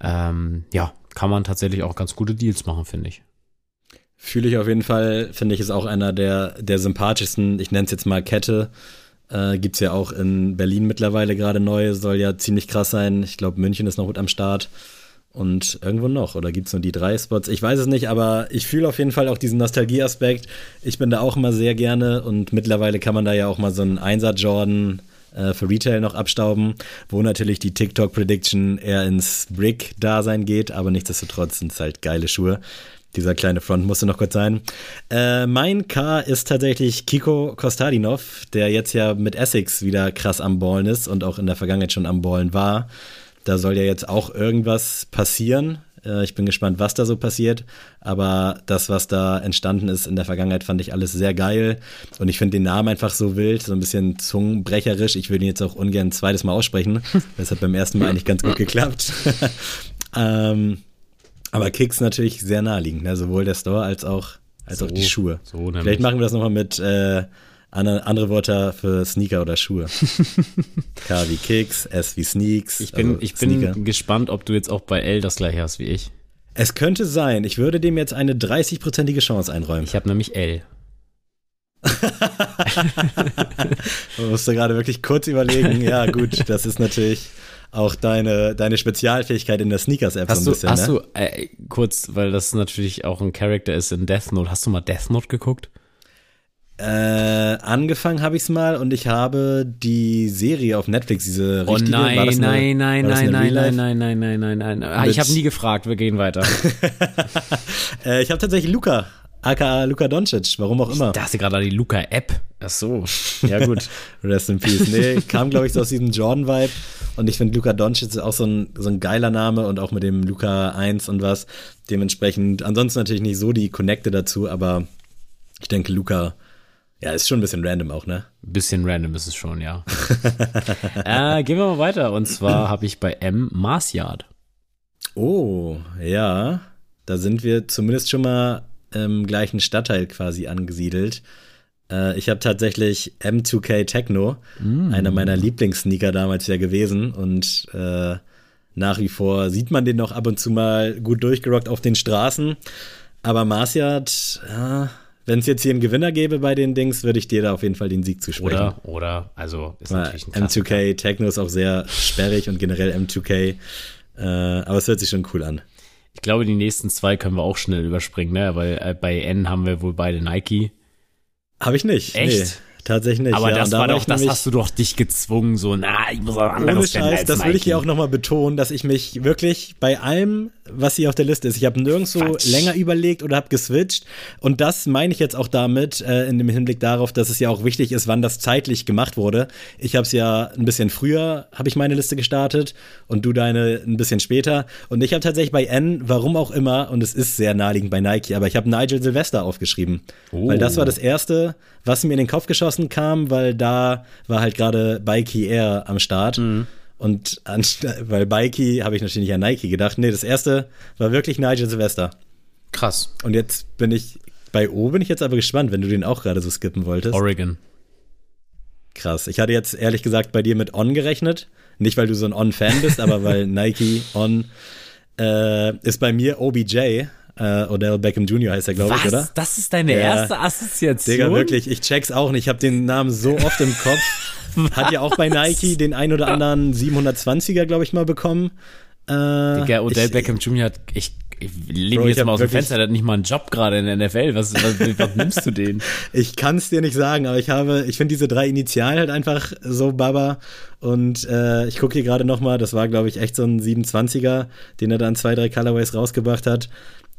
ähm, ja, kann man tatsächlich auch ganz gute Deals machen, finde ich. Fühle ich auf jeden Fall, finde ich, ist auch einer der, der sympathischsten, ich nenne es jetzt mal Kette. Äh, Gibt es ja auch in Berlin mittlerweile gerade neu, soll ja ziemlich krass sein. Ich glaube, München ist noch gut am Start. Und irgendwo noch, oder gibt es nur die drei Spots? Ich weiß es nicht, aber ich fühle auf jeden Fall auch diesen Nostalgie-Aspekt. Ich bin da auch immer sehr gerne und mittlerweile kann man da ja auch mal so einen Einsatz-Jordan äh, für Retail noch abstauben, wo natürlich die TikTok-Prediction eher ins Brick-Dasein geht, aber nichtsdestotrotz sind es halt geile Schuhe. Dieser kleine Front musste noch kurz sein. Äh, mein K ist tatsächlich Kiko Kostadinov, der jetzt ja mit Essex wieder krass am Ballen ist und auch in der Vergangenheit schon am Ballen war. Da soll ja jetzt auch irgendwas passieren. Äh, ich bin gespannt, was da so passiert. Aber das, was da entstanden ist in der Vergangenheit, fand ich alles sehr geil. Und ich finde den Namen einfach so wild, so ein bisschen zungenbrecherisch. Ich würde ihn jetzt auch ungern ein zweites Mal aussprechen. Das hat beim ersten Mal eigentlich ganz gut geklappt. ähm, aber Kicks natürlich sehr naheliegend, ne? sowohl der Store als auch, als so, auch die Schuhe. So Vielleicht machen wir das nochmal mit äh, andere Wörter für Sneaker oder Schuhe. K wie Kicks, S wie Sneaks. Ich bin, also ich bin gespannt, ob du jetzt auch bei L das gleiche hast wie ich. Es könnte sein. Ich würde dem jetzt eine 30-prozentige Chance einräumen. Ich habe nämlich L. Man musste gerade wirklich kurz überlegen. Ja, gut, das ist natürlich auch deine, deine Spezialfähigkeit in der Sneakers-App so ein bisschen. Hast ne? du, äh, kurz, weil das natürlich auch ein Charakter ist in Death Note, hast du mal Death Note geguckt? Äh, angefangen habe ich es mal und ich habe die Serie auf Netflix, diese oh richtige. Oh nein, nein, nein, nein, nein, nein, nein, nein, nein, nein, nein, nein, nein. Ich habe nie gefragt, wir gehen weiter. äh, ich habe tatsächlich Luca, aka Luca Doncic, warum auch immer. Ich dachte gerade an die Luca-App. Ach so, ja gut. Rest in Peace. Nee, kam glaube ich so aus diesem Jordan-Vibe und ich finde Luca Doncic ist auch so ein, so ein geiler Name und auch mit dem Luca 1 und was. Dementsprechend, ansonsten natürlich nicht so die Connecte dazu, aber ich denke Luca ja, ist schon ein bisschen random auch, ne? Bisschen random ist es schon, ja. äh, gehen wir mal weiter. Und zwar habe ich bei M Marsyard. Oh, ja. Da sind wir zumindest schon mal im gleichen Stadtteil quasi angesiedelt. Äh, ich habe tatsächlich M2K Techno, mm. einer meiner Lieblingssneaker damals ja gewesen. Und äh, nach wie vor sieht man den noch ab und zu mal gut durchgerockt auf den Straßen. Aber Marsyard, ja wenn es jetzt hier einen Gewinner gäbe bei den Dings, würde ich dir da auf jeden Fall den Sieg zusprechen. Oder, oder, also ist Weil natürlich ein M2K Techno ist auch sehr sperrig und generell M2K, äh, aber es hört sich schon cool an. Ich glaube, die nächsten zwei können wir auch schnell überspringen, ne? Weil äh, bei N haben wir wohl beide Nike. Habe ich nicht. Echt? Nee. Tatsächlich nicht. Aber ja, das war doch, das hast du doch dich gezwungen, so, na, ich muss auch anderes Ohne Scheiß, das will ich hier auch nochmal betonen, dass ich mich wirklich bei allem, was hier auf der Liste ist, ich habe nirgendwo Quatsch. länger überlegt oder habe geswitcht. Und das meine ich jetzt auch damit, äh, in dem Hinblick darauf, dass es ja auch wichtig ist, wann das zeitlich gemacht wurde. Ich habe es ja ein bisschen früher, habe ich meine Liste gestartet und du deine ein bisschen später. Und ich habe tatsächlich bei N, warum auch immer, und es ist sehr naheliegend bei Nike, aber ich habe Nigel Sylvester aufgeschrieben. Oh. Weil das war das erste, was mir in den Kopf geschossen kam, weil da war halt gerade Bikey Air am Start. Mhm. Und weil Bikey habe ich natürlich nicht an Nike gedacht. Nee, das erste war wirklich Nigel Silvester. Krass. Und jetzt bin ich, bei O bin ich jetzt aber gespannt, wenn du den auch gerade so skippen wolltest. Oregon. Krass. Ich hatte jetzt ehrlich gesagt bei dir mit On gerechnet. Nicht, weil du so ein On-Fan bist, aber weil Nike On äh, ist bei mir OBJ. Äh, Odell Beckham Jr. heißt er, glaube ich, oder? Das ist deine ja. erste Assoziation? Digga, wirklich, ich check's auch nicht. Ich habe den Namen so oft im Kopf. Hat ja auch bei Nike den ein oder anderen 720er, glaube ich, mal bekommen. Äh, Digga, Odell ich, Beckham Jr. hat, ich, ich lehne jetzt mal aus dem Fenster, der hat nicht mal einen Job gerade in der NFL. Was, was, was nimmst du den? Ich kann es dir nicht sagen, aber ich habe, ich finde diese drei Initialen halt einfach so Baba. Und äh, ich gucke hier gerade nochmal, das war, glaube ich, echt so ein 27er, den er dann zwei, drei Colorways rausgebracht hat.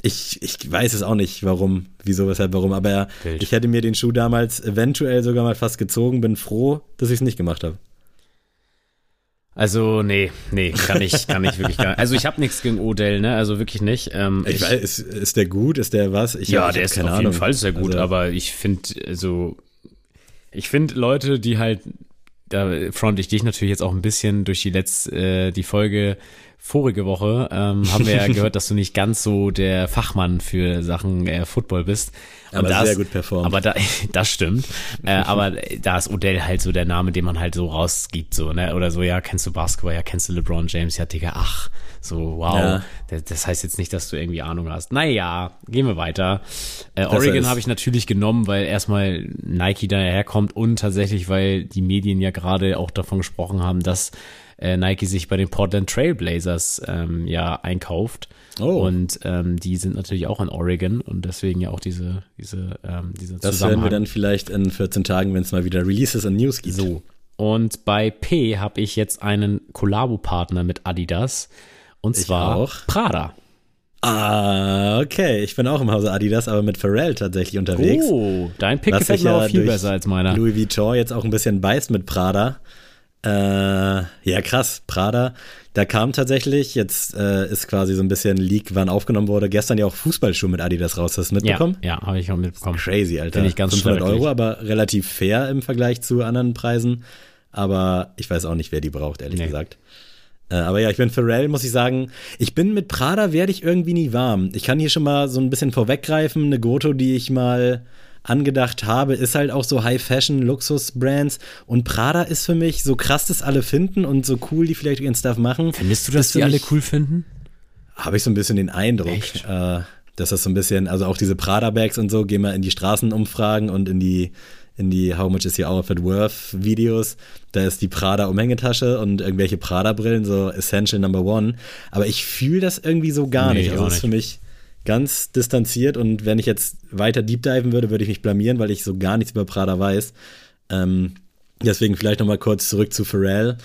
Ich, ich weiß es auch nicht, warum, wieso, weshalb, warum, aber Wild. ich hätte mir den Schuh damals eventuell sogar mal fast gezogen, bin froh, dass ich es nicht gemacht habe. Also, nee, nee, kann ich, kann ich wirklich gar nicht. Also, ich habe nichts gegen Odell, ne? Also wirklich nicht. Ähm, ich, ich weiß, ist, ist der gut? Ist der was? Ich ja, hab, der ist auf Ahnung. jeden Fall sehr gut, also, aber ich finde, also, ich finde Leute, die halt, da front ich dich natürlich jetzt auch ein bisschen durch die letzte, äh, die Folge vorige Woche ähm, haben wir ja gehört, dass du nicht ganz so der Fachmann für Sachen äh, Football bist. Aber das, sehr gut performt. Aber da, das stimmt. äh, aber da ist Odell halt so der Name, den man halt so rausgibt, so, ne? Oder so, ja, kennst du Basketball, ja, kennst du LeBron James, ja, Digga, ach, so, wow. Ja. Das heißt jetzt nicht, dass du irgendwie Ahnung hast. Naja, gehen wir weiter. Äh, Oregon habe ich natürlich genommen, weil erstmal Nike daherkommt und tatsächlich, weil die Medien ja gerade auch davon gesprochen haben, dass äh, Nike sich bei den Portland Trailblazers ähm, ja einkauft. Oh. Und ähm, die sind natürlich auch in Oregon und deswegen ja auch diese, diese, ähm, diese Das hören wir dann vielleicht in 14 Tagen, wenn es mal wieder Releases und News gibt. So. Und bei P habe ich jetzt einen Kollabo-Partner mit Adidas. Und ich zwar auch. Prada. Ah, okay. Ich bin auch im Hause Adidas, aber mit Pharrell tatsächlich unterwegs. Oh, dein Pick gefällt mir auch viel besser als meiner. Louis Vuitton jetzt auch ein bisschen beißt mit Prada. Äh, ja, krass. Prada. Da kam tatsächlich, jetzt äh, ist quasi so ein bisschen Leak, wann aufgenommen wurde, gestern ja auch Fußballschuhe mit Adidas raus. Hast du mitbekommen? Ja, ja habe ich auch mitbekommen. Crazy, Alter. Finde ich ganz 500 Euro, aber relativ fair im Vergleich zu anderen Preisen. Aber ich weiß auch nicht, wer die braucht, ehrlich nee. gesagt. Äh, aber ja, ich bin Pharrell, muss ich sagen. Ich bin mit Prada, werde ich irgendwie nie warm. Ich kann hier schon mal so ein bisschen vorweggreifen. Eine Goto, die ich mal angedacht habe, ist halt auch so High-Fashion-Luxus-Brands. Und Prada ist für mich, so krass das alle finden und so cool die vielleicht ihren Stuff machen. Findest du, dass die alle cool finden? Habe ich so ein bisschen den Eindruck. Äh, dass das so ein bisschen, also auch diese Prada-Bags und so, gehen wir in die Straßenumfragen und in die in die How Much is Your Outfit Worth Videos. Da ist die Prada Umhängetasche und irgendwelche Prada Brillen so Essential Number One. Aber ich fühle das irgendwie so gar nee, nicht. Also das ist für mich ganz distanziert und wenn ich jetzt weiter deep diven würde, würde ich mich blamieren, weil ich so gar nichts über Prada weiß. Ähm, deswegen vielleicht nochmal kurz zurück zu Pharrell.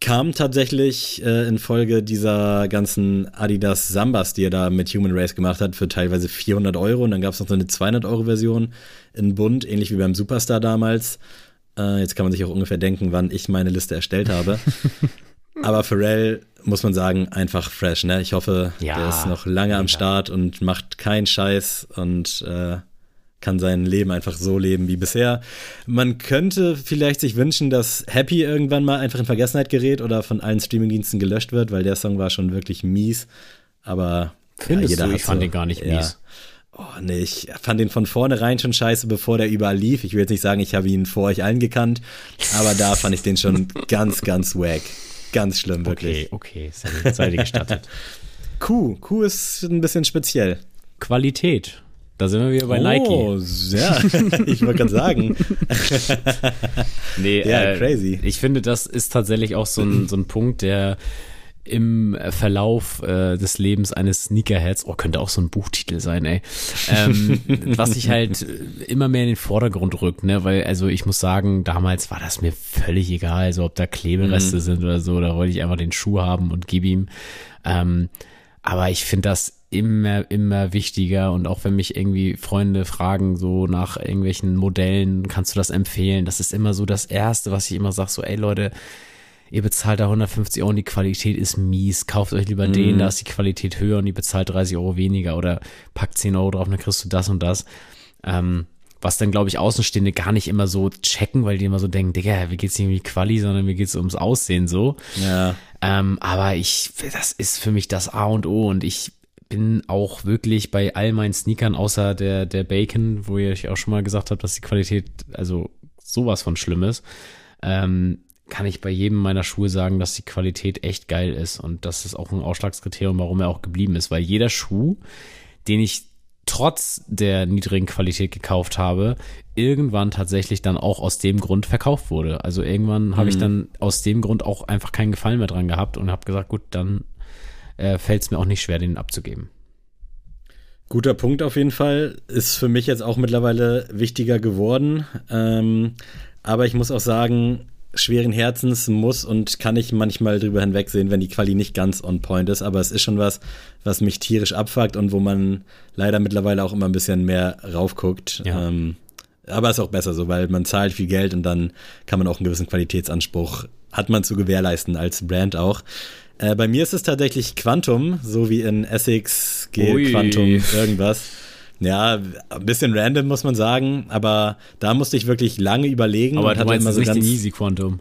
Kam tatsächlich äh, in Folge dieser ganzen Adidas Sambas, die er da mit Human Race gemacht hat, für teilweise 400 Euro. Und dann gab es noch so eine 200-Euro-Version in Bund, ähnlich wie beim Superstar damals. Äh, jetzt kann man sich auch ungefähr denken, wann ich meine Liste erstellt habe. Aber Pharrell muss man sagen, einfach fresh, ne? Ich hoffe, ja, der ist noch lange am Start und macht keinen Scheiß und äh, kann sein Leben einfach so leben wie bisher. Man könnte vielleicht sich wünschen, dass Happy irgendwann mal einfach in Vergessenheit gerät oder von allen Streamingdiensten gelöscht wird, weil der Song war schon wirklich mies. Aber Findest ja, jeder du? Ich fand so, den gar nicht ja. mies. Oh nee, ich fand den von vornherein schon scheiße, bevor der überall lief. Ich will jetzt nicht sagen, ich habe ihn vor euch allen gekannt, aber da fand ich den schon ganz, ganz wack. Ganz schlimm, wirklich. Okay, okay, sei, sei dir gestattet. Q, Q ist ein bisschen speziell. Qualität. Da sind wir wieder bei oh, Nike. Oh, sehr. ich wollte gerade sagen. nee, ja, äh, crazy. Ich finde, das ist tatsächlich auch so ein, so ein Punkt, der im Verlauf äh, des Lebens eines Sneakerheads, oh, könnte auch so ein Buchtitel sein, ey, ähm, was sich halt immer mehr in den Vordergrund rückt, ne, weil, also ich muss sagen, damals war das mir völlig egal, so ob da Klebereste mhm. sind oder so, da wollte ich einfach den Schuh haben und gib ihm, ähm, aber ich finde das immer, immer wichtiger und auch wenn mich irgendwie Freunde fragen, so nach irgendwelchen Modellen, kannst du das empfehlen? Das ist immer so das Erste, was ich immer sage, so, ey Leute, ihr bezahlt da 150 Euro und die Qualität ist mies, kauft euch lieber mhm. den, da ist die Qualität höher und ihr bezahlt 30 Euro weniger oder packt 10 Euro drauf, dann kriegst du das und das. Ähm, was dann, glaube ich, Außenstehende gar nicht immer so checken, weil die immer so denken, Digga, wie geht's nicht um die Quali, sondern mir geht's ums Aussehen so. Ja. Ähm, aber ich, das ist für mich das A und O und ich bin auch wirklich bei all meinen Sneakern, außer der, der Bacon, wo ihr euch auch schon mal gesagt habt, dass die Qualität also sowas von schlimm ist, ähm, kann ich bei jedem meiner Schuhe sagen, dass die Qualität echt geil ist. Und das ist auch ein Ausschlagskriterium, warum er auch geblieben ist. Weil jeder Schuh, den ich trotz der niedrigen Qualität gekauft habe, irgendwann tatsächlich dann auch aus dem Grund verkauft wurde. Also irgendwann mhm. habe ich mhm. dann aus dem Grund auch einfach keinen Gefallen mehr dran gehabt und habe gesagt, gut, dann äh, fällt es mir auch nicht schwer, den abzugeben. Guter Punkt auf jeden Fall. Ist für mich jetzt auch mittlerweile wichtiger geworden. Ähm, aber ich muss auch sagen, schweren Herzens muss und kann ich manchmal drüber hinwegsehen, wenn die Quali nicht ganz on point ist. Aber es ist schon was, was mich tierisch abfuckt und wo man leider mittlerweile auch immer ein bisschen mehr raufguckt. Ja. Ähm, aber ist auch besser so, weil man zahlt viel Geld und dann kann man auch einen gewissen Qualitätsanspruch, hat man zu gewährleisten als Brand auch. Äh, bei mir ist es tatsächlich Quantum, so wie in Essex, G, Quantum, irgendwas. Ja, ein bisschen random muss man sagen, aber da musste ich wirklich lange überlegen. Aber du meinst immer so den Easy Quantum.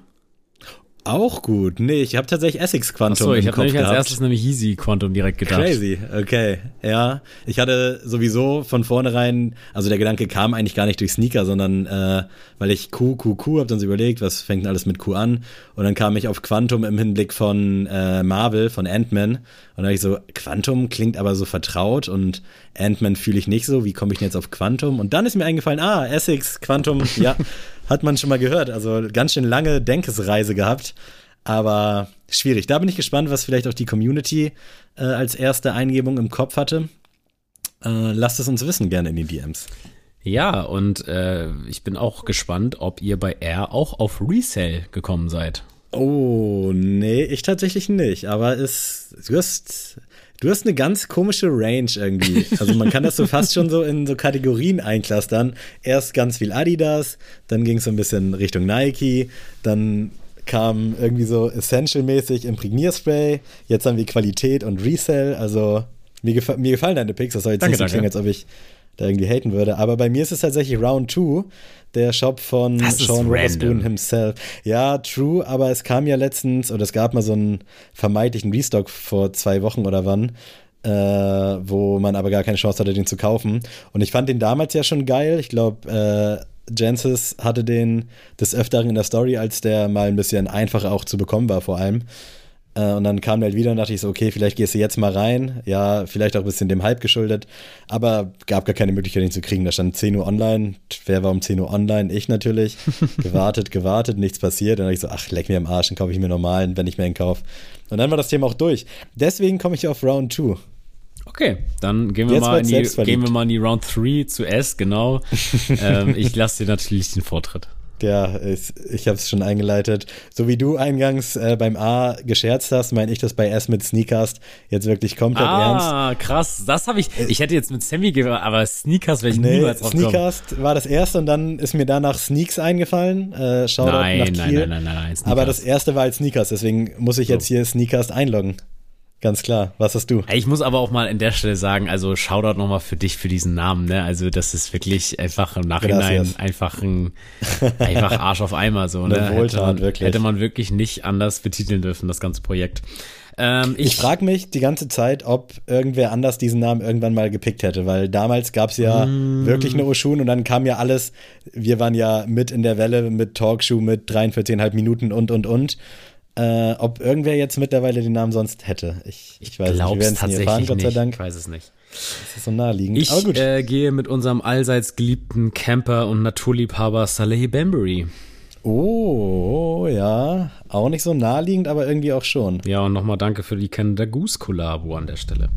Auch gut. Nee, ich habe tatsächlich Essex Quantum Achso, ich habe nämlich als erstes nämlich Easy Quantum direkt gedacht. Crazy, okay. Ja, ich hatte sowieso von vornherein, also der Gedanke kam eigentlich gar nicht durch Sneaker, sondern äh, weil ich Q, Q, Q hab dann so überlegt, was fängt denn alles mit Q an? Und dann kam ich auf Quantum im Hinblick von äh, Marvel, von Ant-Man. Und dann habe ich so, Quantum klingt aber so vertraut und Ant-Man fühle ich nicht so. Wie komme ich denn jetzt auf Quantum? Und dann ist mir eingefallen, ah, Essex, Quantum, ja. hat man schon mal gehört. Also ganz schön lange Denkesreise gehabt. Aber schwierig. Da bin ich gespannt, was vielleicht auch die Community äh, als erste Eingebung im Kopf hatte. Äh, lasst es uns wissen, gerne in den DMs. Ja, und äh, ich bin auch gespannt, ob ihr bei R auch auf Resell gekommen seid. Oh, nee, ich tatsächlich nicht. Aber es, du hast Du hast eine ganz komische Range irgendwie. Also man kann das so fast schon so in so Kategorien einklastern. Erst ganz viel Adidas, dann ging es so ein bisschen Richtung Nike, dann kam irgendwie so Essential-mäßig Imprägnierspray, jetzt haben wir Qualität und Resell. Also mir, gef mir gefallen deine Picks, das soll jetzt danke, nicht so klingen, als ob ich da irgendwie haten würde. Aber bei mir ist es tatsächlich Round 2, der Shop von Sean Witherspoon himself. Ja, true, aber es kam ja letztens, oder es gab mal so einen vermeintlichen Restock vor zwei Wochen oder wann, äh, wo man aber gar keine Chance hatte, den zu kaufen. Und ich fand den damals ja schon geil. Ich glaube, äh, Jancis hatte den des Öfteren in der Story, als der mal ein bisschen einfacher auch zu bekommen war, vor allem. Äh, und dann kam der halt wieder und dachte ich so, okay, vielleicht gehst du jetzt mal rein. Ja, vielleicht auch ein bisschen dem Hype geschuldet. Aber gab gar keine Möglichkeit, ihn zu kriegen. Da stand 10 Uhr online. Wer war um 10 Uhr online? Ich natürlich. gewartet, gewartet, nichts passiert. Dann dachte ich so, ach, leck mir am Arsch, dann kaufe ich mir normalen, wenn ich mir einen kaufe. Und dann war das Thema auch durch. Deswegen komme ich auf Round 2. Okay, dann gehen wir, mal in, die, gehen wir mal in die Round 3 zu S, genau. ähm, ich lasse dir natürlich den Vortritt. Ja, ich, ich habe es schon eingeleitet. So wie du eingangs äh, beim A gescherzt hast, meine ich das bei S mit Sneakers jetzt wirklich komplett ah, ernst. Ah, krass. Das habe ich. Ich hätte jetzt mit Sammy gemacht, aber Sneakers wäre ich nee, niemals drauf Sneakers war das erste und dann ist mir danach Sneaks eingefallen. Äh, Shoutout nein, nach Kiel. Nein, nein, nein, nein, nein. Aber das erste war halt Sneakers, deswegen muss ich jetzt hier Sneakers einloggen. Ganz klar. Was hast du? Ich muss aber auch mal an der Stelle sagen, also Shoutout nochmal für dich für diesen Namen, ne? Also das ist wirklich einfach im Nachhinein Gracias. einfach ein einfach Arsch auf Eimer so, ne? Wohltat, hätte, man, wirklich. hätte man wirklich nicht anders betiteln dürfen, das ganze Projekt. Ähm, ich ich frage mich die ganze Zeit, ob irgendwer anders diesen Namen irgendwann mal gepickt hätte, weil damals gab es ja mm. wirklich eine Oshun und dann kam ja alles, wir waren ja mit in der Welle mit Talkshow mit 43,5 Minuten und und und. Äh, ob irgendwer jetzt mittlerweile den Namen sonst hätte. Ich, ich, weiß nicht. Wir werden es nie erfahren, Gott sei Dank. Ich weiß es nicht. Das ist so naheliegend. Ich äh, gehe mit unserem allseits geliebten Camper und Naturliebhaber Saleh Bambury. Oh, ja. Auch nicht so naheliegend, aber irgendwie auch schon. Ja, und nochmal danke für die Canada Goose Kollabo an der Stelle.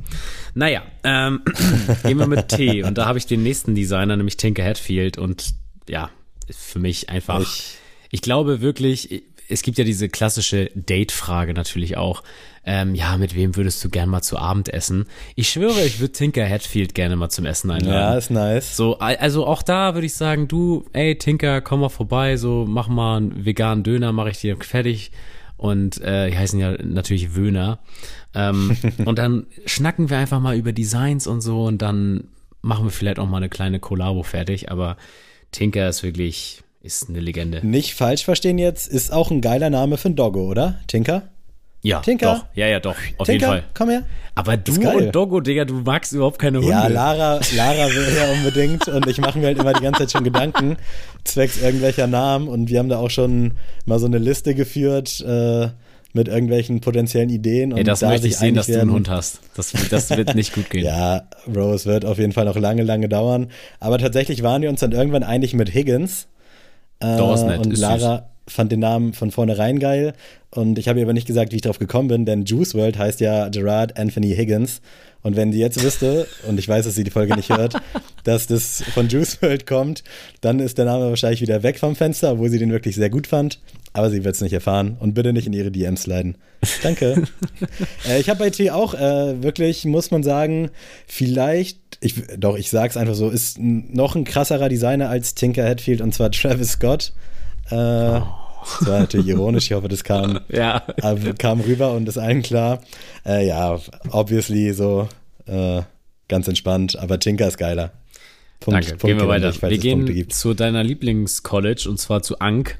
Naja, ähm, gehen wir mit T. Und da habe ich den nächsten Designer, nämlich Tinker Hatfield. Und ja, für mich einfach. Ich, ich glaube wirklich, es gibt ja diese klassische Date-Frage natürlich auch. Ähm, ja, mit wem würdest du gern mal zu Abend essen? Ich schwöre, ich würde Tinker Hatfield gerne mal zum Essen einladen. Ja, ist nice. So, also auch da würde ich sagen, du, ey, Tinker, komm mal vorbei, so mach mal einen veganen Döner, mache ich dir fertig. Und äh, die heißen ja natürlich Wöhner. Ähm, und dann schnacken wir einfach mal über Designs und so und dann machen wir vielleicht auch mal eine kleine Kollabo fertig. Aber Tinker ist wirklich ist eine Legende. Nicht falsch verstehen jetzt, ist auch ein geiler Name für ein Doggo, oder? Tinker? Ja, Tinker? Doch. Ja, ja, doch. Auf Tinker, jeden Fall. komm her. Aber du und Doggo, Digga, du magst überhaupt keine Hunde. Ja, Lara, Lara will ja unbedingt und ich mache mir halt immer die ganze Zeit schon Gedanken zwecks irgendwelcher Namen und wir haben da auch schon mal so eine Liste geführt äh, mit irgendwelchen potenziellen Ideen. Ey, das da möchte ich sehen, dass werden, du einen Hund hast. Das, das wird nicht gut gehen. ja, Rose wird auf jeden Fall noch lange, lange dauern. Aber tatsächlich waren wir uns dann irgendwann einig mit Higgins, äh, und Lara, fand den Namen von vornherein geil und ich habe ihr aber nicht gesagt, wie ich drauf gekommen bin, denn Juice World heißt ja Gerard Anthony Higgins. Und wenn sie jetzt wüsste, und ich weiß, dass sie die Folge nicht hört, dass das von Juice World kommt, dann ist der Name wahrscheinlich wieder weg vom Fenster, obwohl sie den wirklich sehr gut fand. Aber sie wird es nicht erfahren und bitte nicht in ihre DMs leiden. Danke. äh, ich habe bei T auch äh, wirklich, muss man sagen, vielleicht, ich, doch, ich sag's einfach so, ist noch ein krasserer Designer als Tinker Hatfield und zwar Travis Scott. Äh, oh. Das war natürlich ironisch, ich hoffe, das kam, ja. äh, kam rüber und ist allen klar. Äh, ja, obviously so äh, ganz entspannt, aber Tinker ist geiler. Punkt, Danke, Punkt gehen wir weiter. wir gehen zu deiner Lieblingscollege und zwar zu Ank,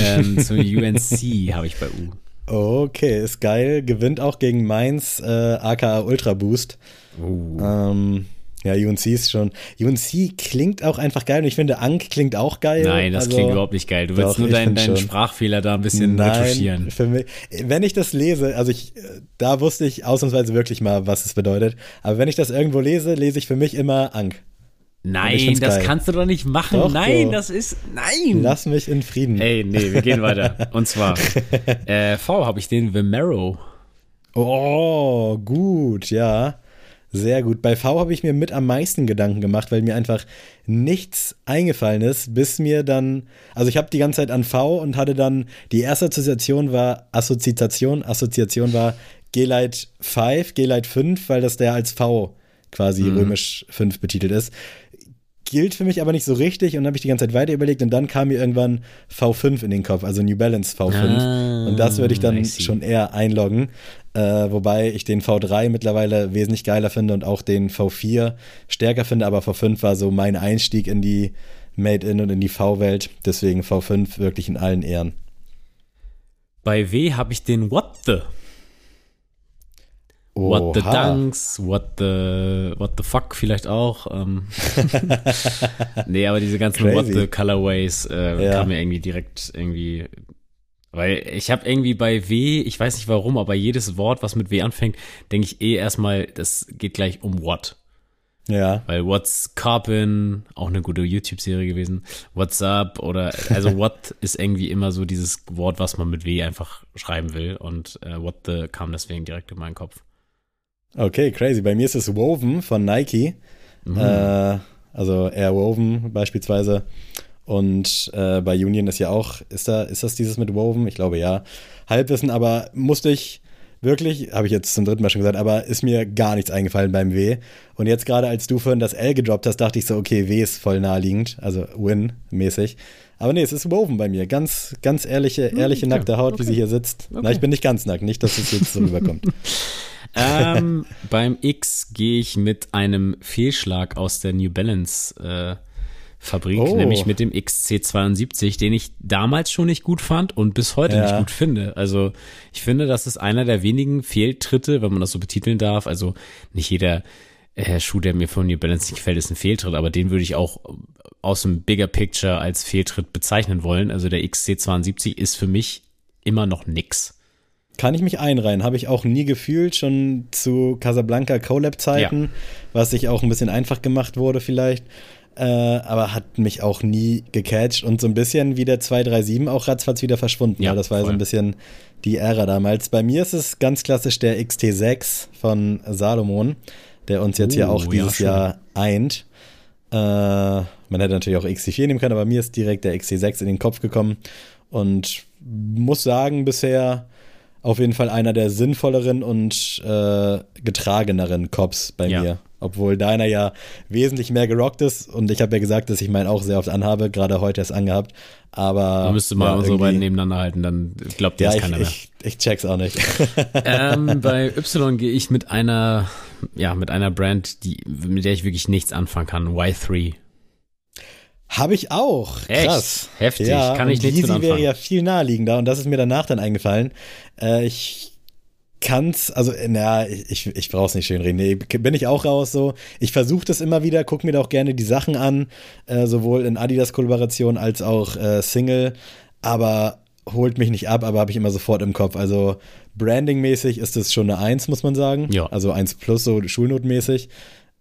ähm, zu UNC habe ich bei U. Okay, ist geil. Gewinnt auch gegen Mainz, äh, aka Ultra Boost. Uh. Ähm, ja, UNC ist schon. UNC klingt auch einfach geil und ich finde, Ank klingt auch geil. Nein, das also, klingt überhaupt nicht geil. Du willst doch, nur deinen, deinen Sprachfehler da ein bisschen Nein, retuschieren. Für mich, wenn ich das lese, also ich, da wusste ich ausnahmsweise wirklich mal, was es bedeutet. Aber wenn ich das irgendwo lese, lese ich für mich immer Ank. Nein, das geil. kannst du doch nicht machen. Doch, nein, das ist. Nein! Lass mich in Frieden. Ey, nee, wir gehen weiter. Und zwar, äh, V habe ich den Vimero. Oh, gut, ja. Sehr gut. Bei V habe ich mir mit am meisten Gedanken gemacht, weil mir einfach nichts eingefallen ist, bis mir dann, also ich habe die ganze Zeit an V und hatte dann, die erste Assoziation war Assoziation, Assoziation war G-Light 5, G-Light 5, weil das der als V quasi mhm. römisch 5 betitelt ist gilt für mich aber nicht so richtig und dann habe ich die ganze Zeit weiter überlegt und dann kam mir irgendwann V5 in den Kopf, also New Balance V5 ah, und das würde ich dann schon eher einloggen, äh, wobei ich den V3 mittlerweile wesentlich geiler finde und auch den V4 stärker finde, aber V5 war so mein Einstieg in die Made-in und in die V-Welt, deswegen V5 wirklich in allen Ehren. Bei W habe ich den What the What the Dunks, what the, what the fuck vielleicht auch. Ähm. nee, aber diese ganzen Crazy. What the Colorways äh, ja. kamen mir irgendwie direkt irgendwie. Weil ich habe irgendwie bei W, ich weiß nicht warum, aber jedes Wort, was mit W anfängt, denke ich eh erstmal, das geht gleich um What. Ja. Weil What's Carpin, auch eine gute YouTube-Serie gewesen. What's up oder also What ist irgendwie immer so dieses Wort, was man mit W einfach schreiben will. Und äh, What the kam deswegen direkt in meinen Kopf. Okay, crazy. Bei mir ist es Woven von Nike. Mhm. Äh, also Air Woven beispielsweise. Und äh, bei Union ist ja auch, ist da, ist das dieses mit Woven? Ich glaube ja. Halbwissen, aber musste ich wirklich, habe ich jetzt zum dritten Mal schon gesagt, aber ist mir gar nichts eingefallen beim W. Und jetzt gerade als du vorhin das L gedroppt hast, dachte ich so, okay, W ist voll naheliegend, also Win-mäßig. Aber nee, es ist Woven bei mir. Ganz, ganz ehrliche, hm, ehrliche okay. nackte Haut, okay. wie sie hier sitzt. Okay. Na, ich bin nicht ganz nackt, nicht, dass es jetzt so rüberkommt. ähm, beim X gehe ich mit einem Fehlschlag aus der New Balance äh, Fabrik, oh. nämlich mit dem XC72, den ich damals schon nicht gut fand und bis heute ja. nicht gut finde. Also ich finde, das ist einer der wenigen Fehltritte, wenn man das so betiteln darf. Also nicht jeder äh, Schuh, der mir von New Balance nicht gefällt, ist ein Fehltritt, aber den würde ich auch aus dem Bigger Picture als Fehltritt bezeichnen wollen. Also der XC72 ist für mich immer noch nix. Kann ich mich einreihen, habe ich auch nie gefühlt, schon zu Casablanca Colab-Zeiten, ja. was sich auch ein bisschen einfach gemacht wurde vielleicht. Äh, aber hat mich auch nie gecatcht und so ein bisschen wie der 237 auch ratzfatz wieder verschwunden. Ja, das war voll. so ein bisschen die Ära damals. Bei mir ist es ganz klassisch der XT6 von Salomon, der uns jetzt uh, hier auch dieses ja, Jahr eint. Äh, man hätte natürlich auch XT4 nehmen können, aber mir ist direkt der XT6 in den Kopf gekommen und muss sagen, bisher auf jeden Fall einer der sinnvolleren und äh, getrageneren Cops bei ja. mir. Obwohl deiner ja wesentlich mehr gerockt ist und ich habe ja gesagt, dass ich meinen auch sehr oft anhabe, gerade heute erst angehabt. Aber. Da müsste man ja, unsere beiden nebeneinander halten, dann glaubt dir ja, das keiner mehr. Ich, ich check's auch nicht. ähm, bei Y gehe ich mit einer, ja, mit einer Brand, die, mit der ich wirklich nichts anfangen kann. Y3. Habe ich auch. Echt? Krass. Heftig. Ja, Kann ich nicht Yeezy wäre ja viel naheliegender und das ist mir danach dann eingefallen. Äh, ich kann's, also, naja, ich, ich brauch's nicht schön reden. Nee, bin ich auch raus so. Ich versuche das immer wieder, guck mir da auch gerne die Sachen an, äh, sowohl in Adidas-Kollaboration als auch äh, Single, aber holt mich nicht ab, aber habe ich immer sofort im Kopf. Also Branding-mäßig ist das schon eine Eins, muss man sagen. Ja. Also Eins plus, so Schulnotmäßig.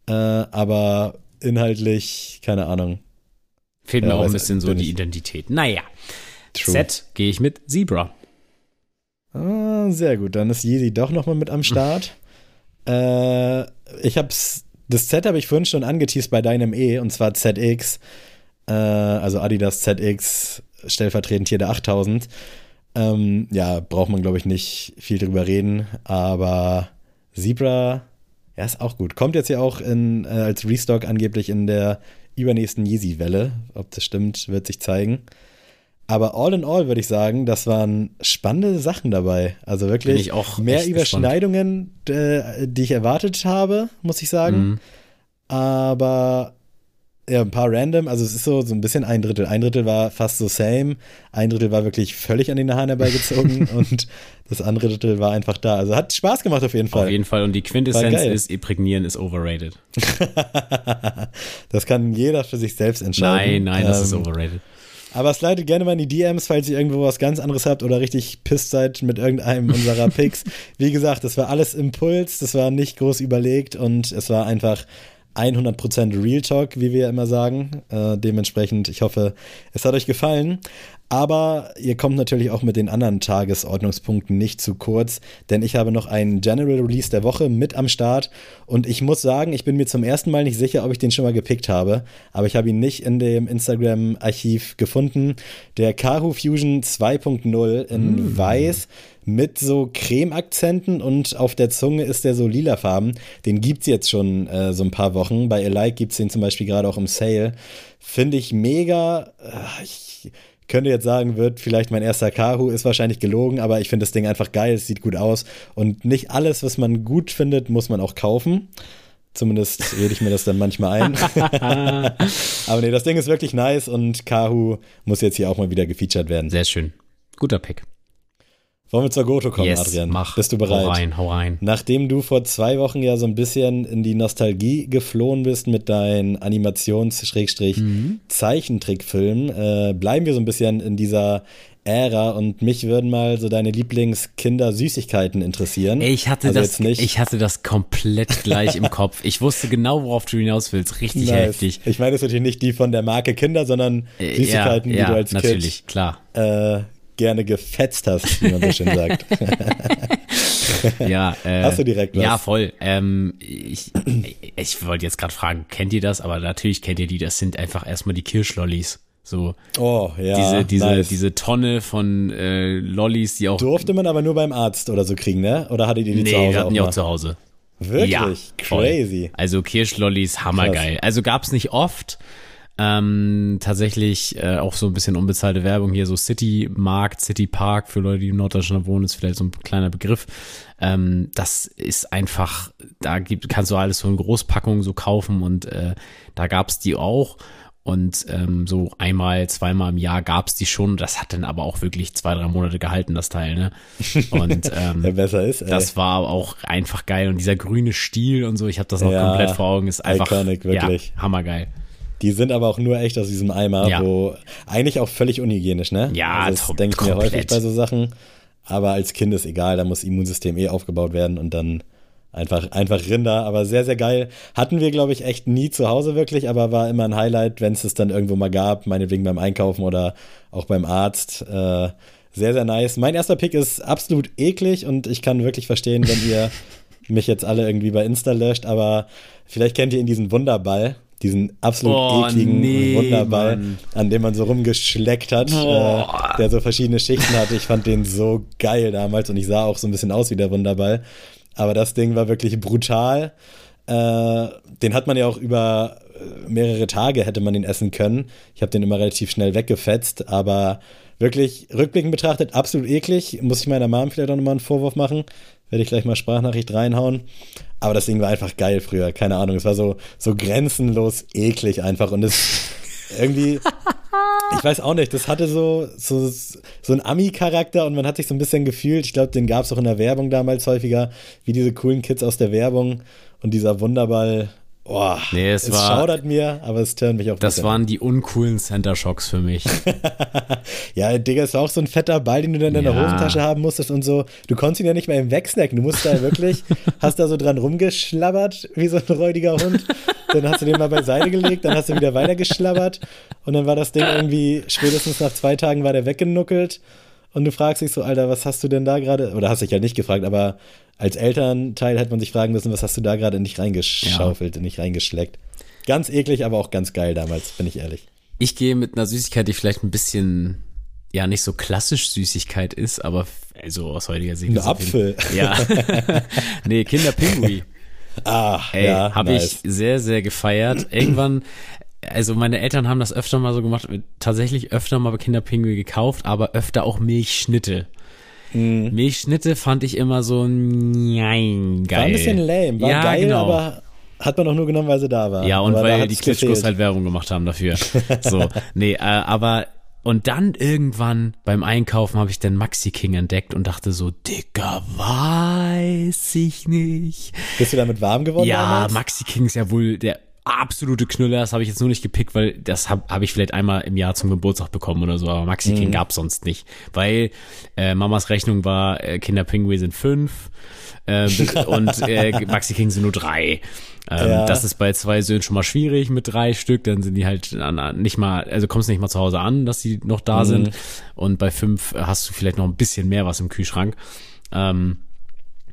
Äh, aber inhaltlich, keine Ahnung. Fehlt mir ja, auch ein bisschen so die Identität. Naja. True. Z gehe ich mit Zebra. Ah, sehr gut. Dann ist Yeezy doch nochmal mit am Start. äh, ich hab's, das Z habe ich vorhin schon angeteased bei deinem E, und zwar ZX. Äh, also Adidas ZX, stellvertretend hier der 8000. Ähm, ja, braucht man, glaube ich, nicht viel drüber reden, aber Zebra, ja, ist auch gut. Kommt jetzt ja auch in, äh, als Restock angeblich in der übernächsten Yeezy-Welle. Ob das stimmt, wird sich zeigen. Aber all in all würde ich sagen, das waren spannende Sachen dabei. Also wirklich mehr Überschneidungen, äh, die ich erwartet habe, muss ich sagen. Mhm. Aber ja, ein paar random, also es ist so, so ein bisschen ein Drittel. Ein Drittel war fast so same, ein Drittel war wirklich völlig an den Haaren herbeigezogen und das andere Drittel war einfach da. Also hat Spaß gemacht auf jeden Fall. Auf jeden Fall und die Quintessenz ist, Imprägnieren ist overrated. das kann jeder für sich selbst entscheiden. Nein, nein, das ähm, ist overrated. Aber slidet gerne mal in die DMs, falls ihr irgendwo was ganz anderes habt oder richtig pisst seid mit irgendeinem unserer Picks. Wie gesagt, das war alles Impuls, das war nicht groß überlegt und es war einfach 100% Real Talk, wie wir ja immer sagen. Äh, dementsprechend, ich hoffe, es hat euch gefallen. Aber ihr kommt natürlich auch mit den anderen Tagesordnungspunkten nicht zu kurz, denn ich habe noch einen General Release der Woche mit am Start und ich muss sagen, ich bin mir zum ersten Mal nicht sicher, ob ich den schon mal gepickt habe, aber ich habe ihn nicht in dem Instagram-Archiv gefunden. Der Kahu Fusion 2.0 in mm. Weiß mit so Creme-Akzenten und auf der Zunge ist der so lilafarben. Den gibt es jetzt schon äh, so ein paar Wochen. Bei Alike gibt es den zum Beispiel gerade auch im Sale. Finde ich mega. Äh, ich, könnte jetzt sagen, wird vielleicht mein erster Kahu, ist wahrscheinlich gelogen, aber ich finde das Ding einfach geil, es sieht gut aus. Und nicht alles, was man gut findet, muss man auch kaufen. Zumindest rede ich mir das dann manchmal ein. aber nee, das Ding ist wirklich nice und Kahu muss jetzt hier auch mal wieder gefeatured werden. Sehr schön. Guter Pick. Wollen wir zur Goto kommen, yes, Adrian? Mach. Bist du bereit? Hau rein, hau rein. Nachdem du vor zwei Wochen ja so ein bisschen in die Nostalgie geflohen bist mit deinen Animations-Zeichentrickfilmen, äh, bleiben wir so ein bisschen in dieser Ära und mich würden mal so deine Lieblingskinder-Süßigkeiten interessieren. Ich hatte also das, ich hatte das komplett gleich im Kopf. Ich wusste genau, worauf du hinaus willst. Richtig nice. heftig. Ich meine jetzt natürlich nicht die von der Marke Kinder, sondern äh, Süßigkeiten, ja, ja, die du als natürlich, Kind klar. Äh, gerne gefetzt hast, wie man so schön sagt. ja, äh, hast du direkt was? Ja, voll. Ähm, ich ich wollte jetzt gerade fragen, kennt ihr das? Aber natürlich kennt ihr die. Das sind einfach erstmal die Kirschlollis. So. Oh, ja. Diese, diese, nice. diese Tonne von äh, Lollis, die auch. Durfte man aber nur beim Arzt oder so kriegen, ne? Oder hattet ihr die nee, zu Hause? Nee, hatten die auch zu Hause. Wirklich? Ja, Crazy. Also Kirschlollis, hammergeil. Krass. Also gab's nicht oft. Ähm, tatsächlich äh, auch so ein bisschen unbezahlte Werbung hier, so City Markt, City Park, für Leute, die in Norddeutschland wohnen, ist vielleicht so ein kleiner Begriff. Ähm, das ist einfach, da gibt, kannst du alles so in Großpackungen so kaufen und äh, da gab's die auch. Und ähm, so einmal, zweimal im Jahr gab's die schon. Das hat dann aber auch wirklich zwei, drei Monate gehalten, das Teil, ne? Und ähm, ja, besser ist, ey. das war auch einfach geil. Und dieser grüne Stiel und so, ich habe das noch ja, komplett vor Augen, ist einfach iconic, wirklich. Ja, hammergeil. Die sind aber auch nur echt aus diesem Eimer, ja. wo eigentlich auch völlig unhygienisch, ne? Ja, also das denke ich mir häufig bei so Sachen. Aber als Kind ist egal, da muss Immunsystem eh aufgebaut werden und dann einfach, einfach Rinder. Aber sehr, sehr geil. Hatten wir, glaube ich, echt nie zu Hause wirklich, aber war immer ein Highlight, wenn es es dann irgendwo mal gab, meinetwegen beim Einkaufen oder auch beim Arzt. Äh, sehr, sehr nice. Mein erster Pick ist absolut eklig und ich kann wirklich verstehen, wenn ihr mich jetzt alle irgendwie bei Insta löscht, aber vielleicht kennt ihr ihn diesen Wunderball diesen absolut oh, ekligen nee, Wunderball, Mann. an dem man so rumgeschleckt hat, äh, der so verschiedene Schichten hatte. Ich fand den so geil damals und ich sah auch so ein bisschen aus wie der Wunderball. Aber das Ding war wirklich brutal. Äh, den hat man ja auch über äh, mehrere Tage hätte man den essen können. Ich habe den immer relativ schnell weggefetzt, aber wirklich rückblickend betrachtet absolut eklig. Muss ich meiner Mom vielleicht auch nochmal einen Vorwurf machen. Werde ich gleich mal Sprachnachricht reinhauen. Aber das Ding war einfach geil früher, keine Ahnung. Es war so, so grenzenlos eklig einfach und es irgendwie, ich weiß auch nicht, das hatte so, so, so einen Ami-Charakter und man hat sich so ein bisschen gefühlt, ich glaube, den gab es auch in der Werbung damals häufiger, wie diese coolen Kids aus der Werbung und dieser Wunderball Oh, nee, es, es war, schaudert mir, aber es turnt mich auch Das waren an. die uncoolen Center Shocks für mich. ja, Digga, es war auch so ein fetter Ball, den du dann in ja. der Hosentasche haben musstest und so. Du konntest ihn ja nicht mehr im wegsnacken. Du musst da wirklich, hast da so dran rumgeschlabbert, wie so ein räudiger Hund. Dann hast du den mal beiseite gelegt, dann hast du wieder weitergeschlabbert und dann war das Ding irgendwie, spätestens nach zwei Tagen war der weggenuckelt und du fragst dich so, Alter, was hast du denn da gerade? Oder hast dich ja nicht gefragt, aber als Elternteil hätte man sich fragen müssen, was hast du da gerade nicht reingeschaufelt, ja. nicht reingeschleckt. Ganz eklig, aber auch ganz geil damals, bin ich ehrlich. Ich gehe mit einer Süßigkeit, die vielleicht ein bisschen, ja, nicht so klassisch Süßigkeit ist, aber also aus heutiger Sicht. Ein Apfel. Ja. nee, Kinderpingui. Ah, Ey, ja, habe nice. ich sehr, sehr gefeiert. Irgendwann, also meine Eltern haben das öfter mal so gemacht, tatsächlich öfter mal Kinderpingui gekauft, aber öfter auch Milchschnitte. Mm. Milchschnitte fand ich immer so, nein, geil. War ein bisschen lame, war ja, geil, genau. aber hat man auch nur genommen, weil sie da war. Ja, und aber weil die Klitschkos halt Werbung gemacht haben dafür. so, nee, äh, aber und dann irgendwann beim Einkaufen habe ich den Maxi King entdeckt und dachte so, Dicker, weiß ich nicht. Bist du damit warm geworden? Ja, damals? Maxi King ist ja wohl der absolute Knüller. Das habe ich jetzt nur nicht gepickt, weil das habe hab ich vielleicht einmal im Jahr zum Geburtstag bekommen oder so. Aber Maxi King mhm. gab sonst nicht, weil äh, Mamas Rechnung war, äh, Kinder Pinguin sind fünf äh, und äh, Maxi King sind nur drei. Ähm, ja. Das ist bei zwei Söhnen schon mal schwierig mit drei Stück, dann sind die halt nicht mal, also kommst nicht mal zu Hause an, dass die noch da mhm. sind. Und bei fünf hast du vielleicht noch ein bisschen mehr was im Kühlschrank. Ähm,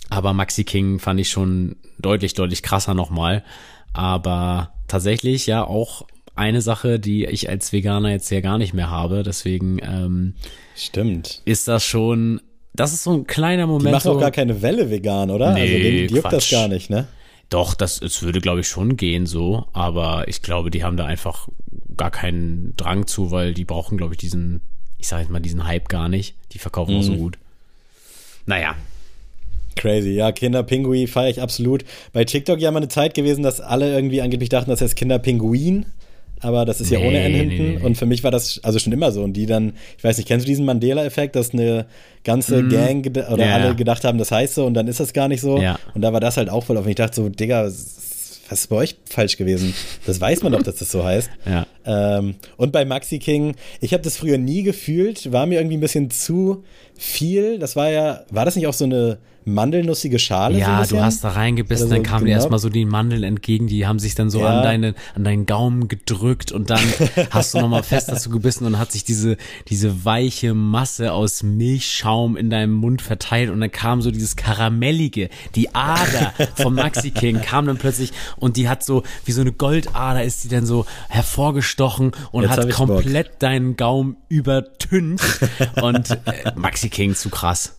aber Maxi King fand ich schon deutlich, deutlich krasser nochmal. Aber tatsächlich ja auch eine Sache, die ich als Veganer jetzt ja gar nicht mehr habe. Deswegen ähm, stimmt. Ist das schon. Das ist so ein kleiner Moment. Die machen so, auch gar keine Welle vegan, oder? Nee, also denen juckt das gar nicht, ne? Doch, das es würde, glaube ich, schon gehen so, aber ich glaube, die haben da einfach gar keinen Drang zu, weil die brauchen, glaube ich, diesen, ich sage jetzt mal, diesen Hype gar nicht. Die verkaufen mhm. auch so mhm. gut. Naja, Crazy, ja, Kinderpingui feiere ich absolut. Bei TikTok ja mal eine Zeit gewesen, dass alle irgendwie angeblich dachten, das heißt Kinderpinguin, aber das ist nee, ja ohne N hinten. Nee, nee. Und für mich war das also schon immer so. Und die dann, ich weiß nicht, kennst du diesen Mandela-Effekt, dass eine ganze mm. Gang oder ja. alle gedacht haben, das heißt so und dann ist das gar nicht so. Ja. Und da war das halt auch voll auf. Und ich dachte so, Digga, was ist bei euch falsch gewesen? Das weiß man doch, dass das so heißt. Ja. Ähm, und bei Maxi King, ich habe das früher nie gefühlt, war mir irgendwie ein bisschen zu viel. Das war ja, war das nicht auch so eine mandelnussige Schale. Ja, so du hast da reingebissen, so dann kamen dir erstmal so die Mandeln entgegen, die haben sich dann so ja. an, deine, an deinen Gaumen gedrückt und dann hast du nochmal fest dazu gebissen und hat sich diese, diese weiche Masse aus Milchschaum in deinem Mund verteilt und dann kam so dieses Karamellige, die Ader vom Maxi King kam dann plötzlich und die hat so, wie so eine Goldader ist die dann so hervorgestochen und Jetzt hat komplett Bock. deinen Gaumen übertüncht und äh, Maxi King zu krass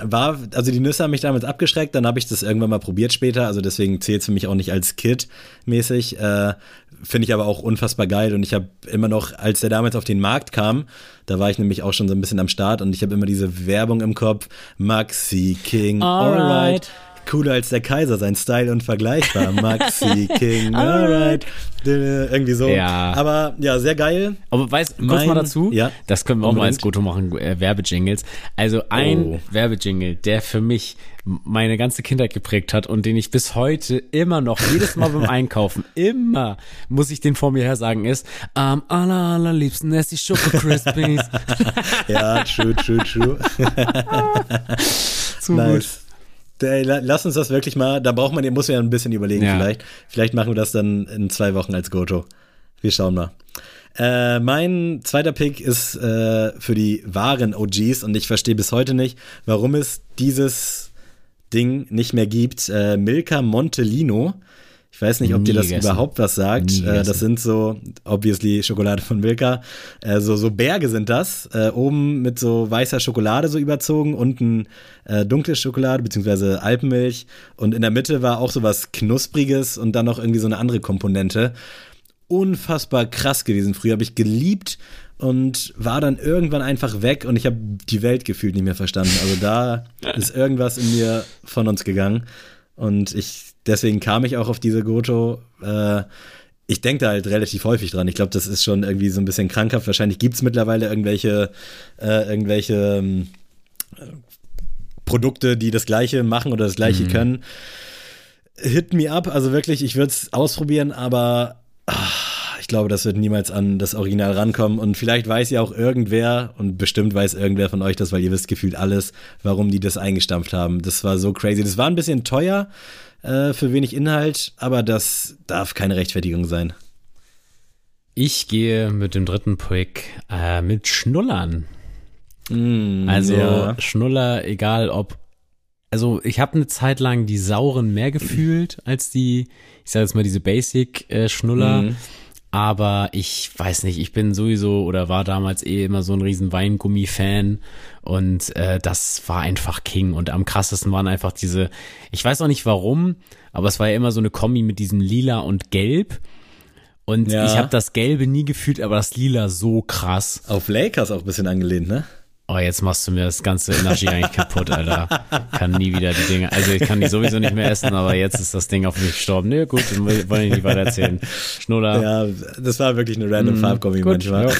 war, also die Nüsse haben mich damals abgeschreckt, dann habe ich das irgendwann mal probiert später, also deswegen zählt es für mich auch nicht als Kid mäßig. Äh, Finde ich aber auch unfassbar geil und ich habe immer noch, als der damals auf den Markt kam, da war ich nämlich auch schon so ein bisschen am Start und ich habe immer diese Werbung im Kopf, Maxi King, alright. alright cooler als der Kaiser, sein Style unvergleichbar. Maxi King, alright. Irgendwie so. Ja. Aber ja, sehr geil. Aber weißt du, kurz mal dazu, ja, das können wir auch mal als Goto machen, äh, Werbejingles. Also ein oh. Werbejingle, der für mich meine ganze Kindheit geprägt hat und den ich bis heute immer noch, jedes Mal beim Einkaufen, immer muss ich den vor mir her sagen, ist am aller, allerliebsten esse ich Schoko Crispies. ja, true, true, true. Zu nice. gut. Lass uns das wirklich mal, da braucht man, muss man ja ein bisschen überlegen ja. vielleicht. Vielleicht machen wir das dann in zwei Wochen als Goto. Wir schauen mal. Äh, mein zweiter Pick ist äh, für die wahren OGs und ich verstehe bis heute nicht, warum es dieses Ding nicht mehr gibt. Äh, Milka Montelino ich weiß nicht, ob Nie dir das gegessen. überhaupt was sagt. Äh, das sind so, obviously, Schokolade von Milka. Äh, so, so Berge sind das. Äh, oben mit so weißer Schokolade so überzogen, unten äh, dunkle Schokolade, beziehungsweise Alpenmilch. Und in der Mitte war auch so was Knuspriges und dann noch irgendwie so eine andere Komponente. Unfassbar krass gewesen. Früher habe ich geliebt und war dann irgendwann einfach weg und ich habe die Welt gefühlt nicht mehr verstanden. Also da ist irgendwas in mir von uns gegangen. Und ich, deswegen kam ich auch auf diese Goto. Äh, ich denke da halt relativ häufig dran. Ich glaube, das ist schon irgendwie so ein bisschen krankhaft. Wahrscheinlich gibt es mittlerweile irgendwelche, äh, irgendwelche ähm, Produkte, die das Gleiche machen oder das Gleiche mhm. können. hit me up, also wirklich, ich würde es ausprobieren, aber ach, ich glaube, das wird niemals an das Original rankommen. Und vielleicht weiß ja auch irgendwer, und bestimmt weiß irgendwer von euch das, weil ihr wisst gefühlt alles, warum die das eingestampft haben. Das war so crazy. Das war ein bisschen teuer äh, für wenig Inhalt, aber das darf keine Rechtfertigung sein. Ich gehe mit dem dritten Pick äh, mit Schnullern. Mm, also ja. Schnuller, egal ob also ich habe eine Zeit lang die sauren mehr gefühlt als die, ich sage jetzt mal diese Basic-Schnuller. Mhm. Aber ich weiß nicht, ich bin sowieso oder war damals eh immer so ein riesen Weingummi-Fan und äh, das war einfach King. Und am krassesten waren einfach diese, ich weiß auch nicht warum, aber es war ja immer so eine Kombi mit diesem Lila und Gelb. Und ja. ich habe das Gelbe nie gefühlt, aber das Lila so krass. Auf Lakers auch ein bisschen angelehnt, ne? Oh, jetzt machst du mir das ganze Energy eigentlich kaputt, Alter. Kann nie wieder die Dinge. Also ich kann die sowieso nicht mehr essen, aber jetzt ist das Ding auf mich gestorben. Nee, gut, dann wollen ich nicht weiter erzählen. Schnuller. Ja, das war wirklich eine random mm, Farbkombi manchmal.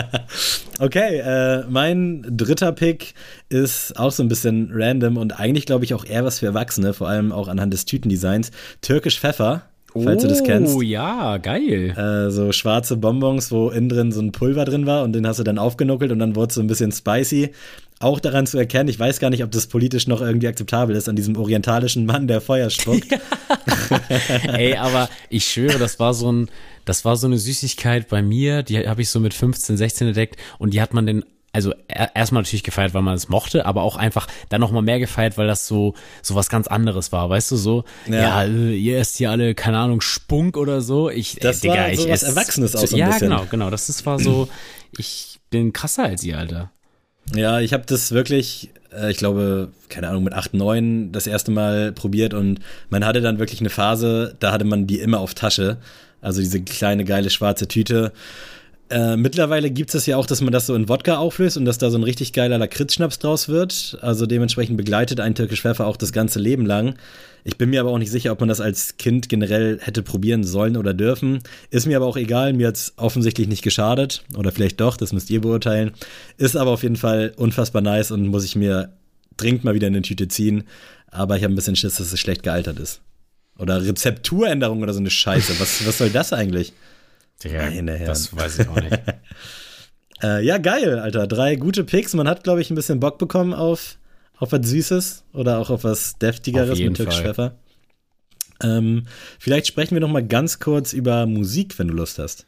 okay, äh, mein dritter Pick ist auch so ein bisschen random und eigentlich glaube ich auch eher was für Erwachsene, vor allem auch anhand des Tütendesigns. Türkisch Pfeffer falls oh, du das kennst. Oh ja, geil. Äh, so schwarze Bonbons, wo innen drin so ein Pulver drin war und den hast du dann aufgenuckelt und dann wurde es so ein bisschen spicy. Auch daran zu erkennen, ich weiß gar nicht, ob das politisch noch irgendwie akzeptabel ist, an diesem orientalischen Mann, der Feuer spuckt. Ey, aber ich schwöre, das war so ein, das war so eine Süßigkeit bei mir, die habe ich so mit 15, 16 entdeckt und die hat man den also erstmal natürlich gefeiert, weil man es mochte, aber auch einfach dann nochmal mehr gefeiert, weil das so, so was ganz anderes war, weißt du, so, ja, ja ihr esst hier alle, keine Ahnung, Spunk oder so. Ich, äh, das äh, Digga, war so ich was Erwachsenes aus so Ja, bisschen. genau, genau, das ist, war so, ich bin krasser als ihr, Alter. Ja, ich habe das wirklich, äh, ich glaube, keine Ahnung, mit 8, 9 das erste Mal probiert und man hatte dann wirklich eine Phase, da hatte man die immer auf Tasche. Also diese kleine geile schwarze Tüte. Äh, mittlerweile gibt es ja auch, dass man das so in Wodka auflöst und dass da so ein richtig geiler Lakritzschnaps draus wird. Also dementsprechend begleitet ein türkisch Pfeffer auch das ganze Leben lang. Ich bin mir aber auch nicht sicher, ob man das als Kind generell hätte probieren sollen oder dürfen. Ist mir aber auch egal, mir hat es offensichtlich nicht geschadet. Oder vielleicht doch, das müsst ihr beurteilen. Ist aber auf jeden Fall unfassbar nice und muss ich mir dringend mal wieder in eine Tüte ziehen. Aber ich habe ein bisschen Schiss, dass es schlecht gealtert ist. Oder Rezepturänderung oder so eine Scheiße. Was, was soll das eigentlich? Digga, das weiß ich auch nicht. äh, ja, geil, Alter. Drei gute Picks. Man hat, glaube ich, ein bisschen Bock bekommen auf, auf was Süßes oder auch auf was Deftigeres auf mit Türkisch Pfeffer. Ähm, vielleicht sprechen wir noch mal ganz kurz über Musik, wenn du Lust hast.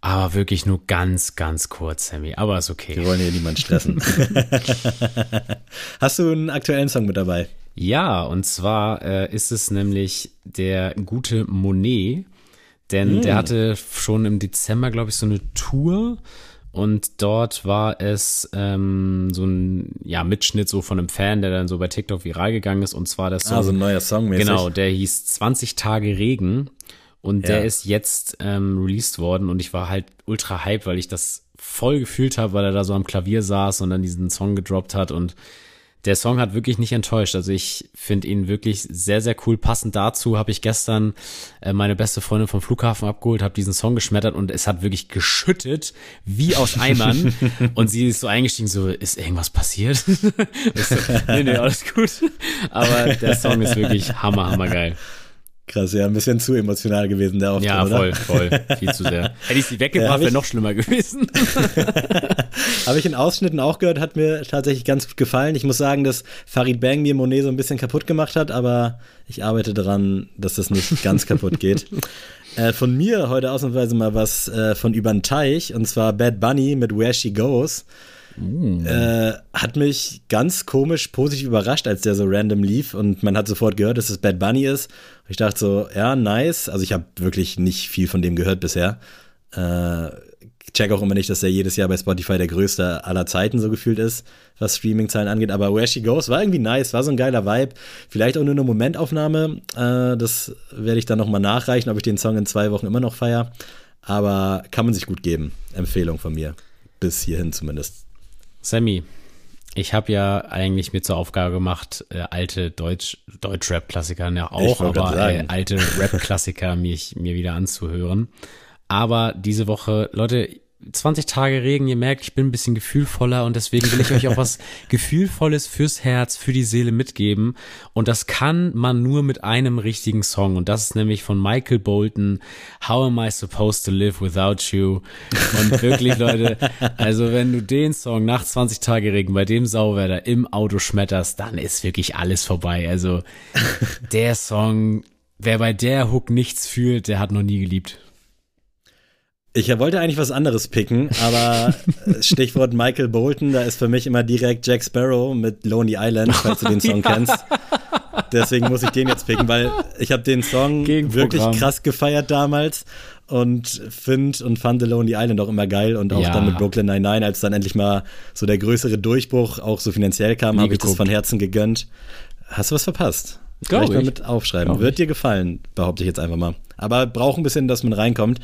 Aber wirklich nur ganz, ganz kurz, Sammy. Aber ist okay. Wir wollen hier niemanden stressen. Hast du einen aktuellen Song mit dabei? Ja, und zwar äh, ist es nämlich der gute Monet denn mm. der hatte schon im Dezember, glaube ich, so eine Tour. Und dort war es ähm, so ein ja, Mitschnitt so von einem Fan, der dann so bei TikTok viral gegangen ist. Und zwar der Song. Ah, so ein neuer Song mäßig. Genau, der hieß 20 Tage Regen. Und ja. der ist jetzt ähm, released worden. Und ich war halt ultra hype, weil ich das voll gefühlt habe, weil er da so am Klavier saß und dann diesen Song gedroppt hat. Und der Song hat wirklich nicht enttäuscht. Also ich finde ihn wirklich sehr, sehr cool. Passend dazu habe ich gestern äh, meine beste Freundin vom Flughafen abgeholt, habe diesen Song geschmettert und es hat wirklich geschüttet, wie aus Eimern. und sie ist so eingestiegen, so, ist irgendwas passiert? so, nee, nee, alles gut. Aber der Song ist wirklich hammer, hammer geil. Krass, ja, ein bisschen zu emotional gewesen, der Auftritt, Ja, voll, oder? voll, viel zu sehr. Hätte ich sie weggebracht, ja, wäre noch schlimmer gewesen. habe ich in Ausschnitten auch gehört, hat mir tatsächlich ganz gut gefallen. Ich muss sagen, dass Farid Bang mir Monet so ein bisschen kaputt gemacht hat, aber ich arbeite daran, dass das nicht ganz kaputt geht. Äh, von mir heute ausnahmsweise mal was äh, von über den Teich, und zwar Bad Bunny mit Where She Goes. Mm. Äh, hat mich ganz komisch positiv überrascht, als der so random lief und man hat sofort gehört, dass es Bad Bunny ist. Ich dachte so, ja, nice. Also ich habe wirklich nicht viel von dem gehört bisher. Äh, check auch immer nicht, dass er jedes Jahr bei Spotify der größte aller Zeiten so gefühlt ist, was Streaming-Zahlen angeht. Aber Where She Goes war irgendwie nice, war so ein geiler Vibe. Vielleicht auch nur eine Momentaufnahme. Äh, das werde ich dann nochmal nachreichen, ob ich den Song in zwei Wochen immer noch feier. Aber kann man sich gut geben. Empfehlung von mir. Bis hierhin zumindest. Sammy, ich habe ja eigentlich mir zur Aufgabe gemacht, äh, alte Deutsch, Deutsch-Rap-Klassiker ja auch, aber äh, alte Rap-Klassiker mich, mir wieder anzuhören. Aber diese Woche, Leute, 20 Tage Regen, ihr merkt, ich bin ein bisschen gefühlvoller und deswegen will ich euch auch was Gefühlvolles fürs Herz, für die Seele mitgeben. Und das kann man nur mit einem richtigen Song. Und das ist nämlich von Michael Bolton, How Am I Supposed to Live Without You? Und wirklich, Leute, also wenn du den Song nach 20 Tage Regen bei dem Sauwetter im Auto schmetterst, dann ist wirklich alles vorbei. Also der Song, wer bei der Hook nichts fühlt, der hat noch nie geliebt. Ich wollte eigentlich was anderes picken, aber Stichwort Michael Bolton, da ist für mich immer direkt Jack Sparrow mit Lonely Island, falls du den Song ja. kennst. Deswegen muss ich den jetzt picken, weil ich habe den Song wirklich krass gefeiert damals und find und fand The Lonely Island auch immer geil und auch ja. dann mit Brooklyn Nine-Nine, als dann endlich mal so der größere Durchbruch auch so finanziell kam, habe ich das von Herzen gegönnt. Hast du was verpasst? Glaube ich. mal mit aufschreiben. Glaub Wird ich. dir gefallen, behaupte ich jetzt einfach mal. Aber braucht ein bisschen, dass man reinkommt.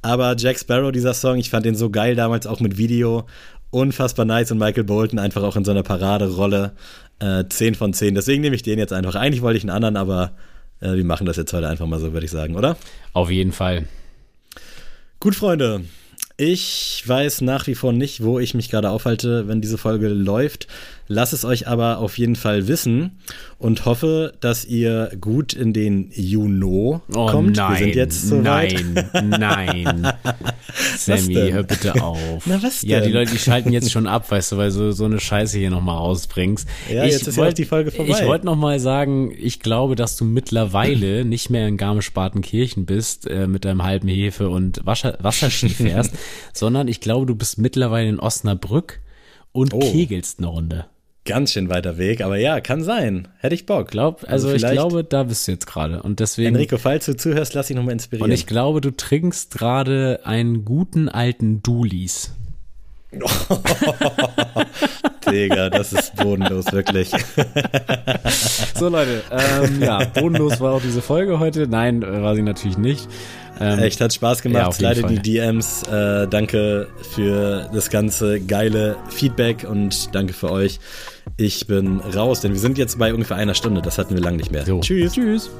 Aber Jack Sparrow, dieser Song, ich fand den so geil damals auch mit Video. Unfassbar nice und Michael Bolton einfach auch in so einer Paraderolle. Äh, 10 von 10. Deswegen nehme ich den jetzt einfach. Eigentlich wollte ich einen anderen, aber äh, wir machen das jetzt heute einfach mal so, würde ich sagen, oder? Auf jeden Fall. Gut, Freunde. Ich weiß nach wie vor nicht, wo ich mich gerade aufhalte, wenn diese Folge läuft. Lass es euch aber auf jeden Fall wissen und hoffe, dass ihr gut in den Juno oh, kommt. Nein, Wir sind jetzt so nein, nein. Sammy, hör bitte auf. Na, was denn? Ja, die Leute, die schalten jetzt schon ab, weißt du, weil du so eine Scheiße hier nochmal rausbringst. Ja, ich jetzt ist wollt, ja die Folge vorbei. Ich wollte nochmal sagen, ich glaube, dass du mittlerweile nicht mehr in Garmisch-Partenkirchen bist, äh, mit deinem halben Hefe und Wasser, Wasserski fährst, sondern ich glaube, du bist mittlerweile in Osnabrück und oh. kegelst eine Runde ganz schön weiter Weg, aber ja, kann sein. Hätte ich Bock. Glaub, also, also ich glaube, da bist du jetzt gerade. Und deswegen. Enrico, falls du zuhörst, lass dich nochmal inspirieren. Und ich glaube, du trinkst gerade einen guten alten Dulis. Digga, das ist bodenlos, wirklich. so, Leute, ähm, ja, bodenlos war auch diese Folge heute. Nein, war sie natürlich nicht. Ähm, Echt, hat Spaß gemacht. Ja, Leider die DMs. Äh, danke für das ganze geile Feedback und danke für euch. Ich bin raus, denn wir sind jetzt bei ungefähr einer Stunde. Das hatten wir lange nicht mehr. So. Tschüss. Tschüss.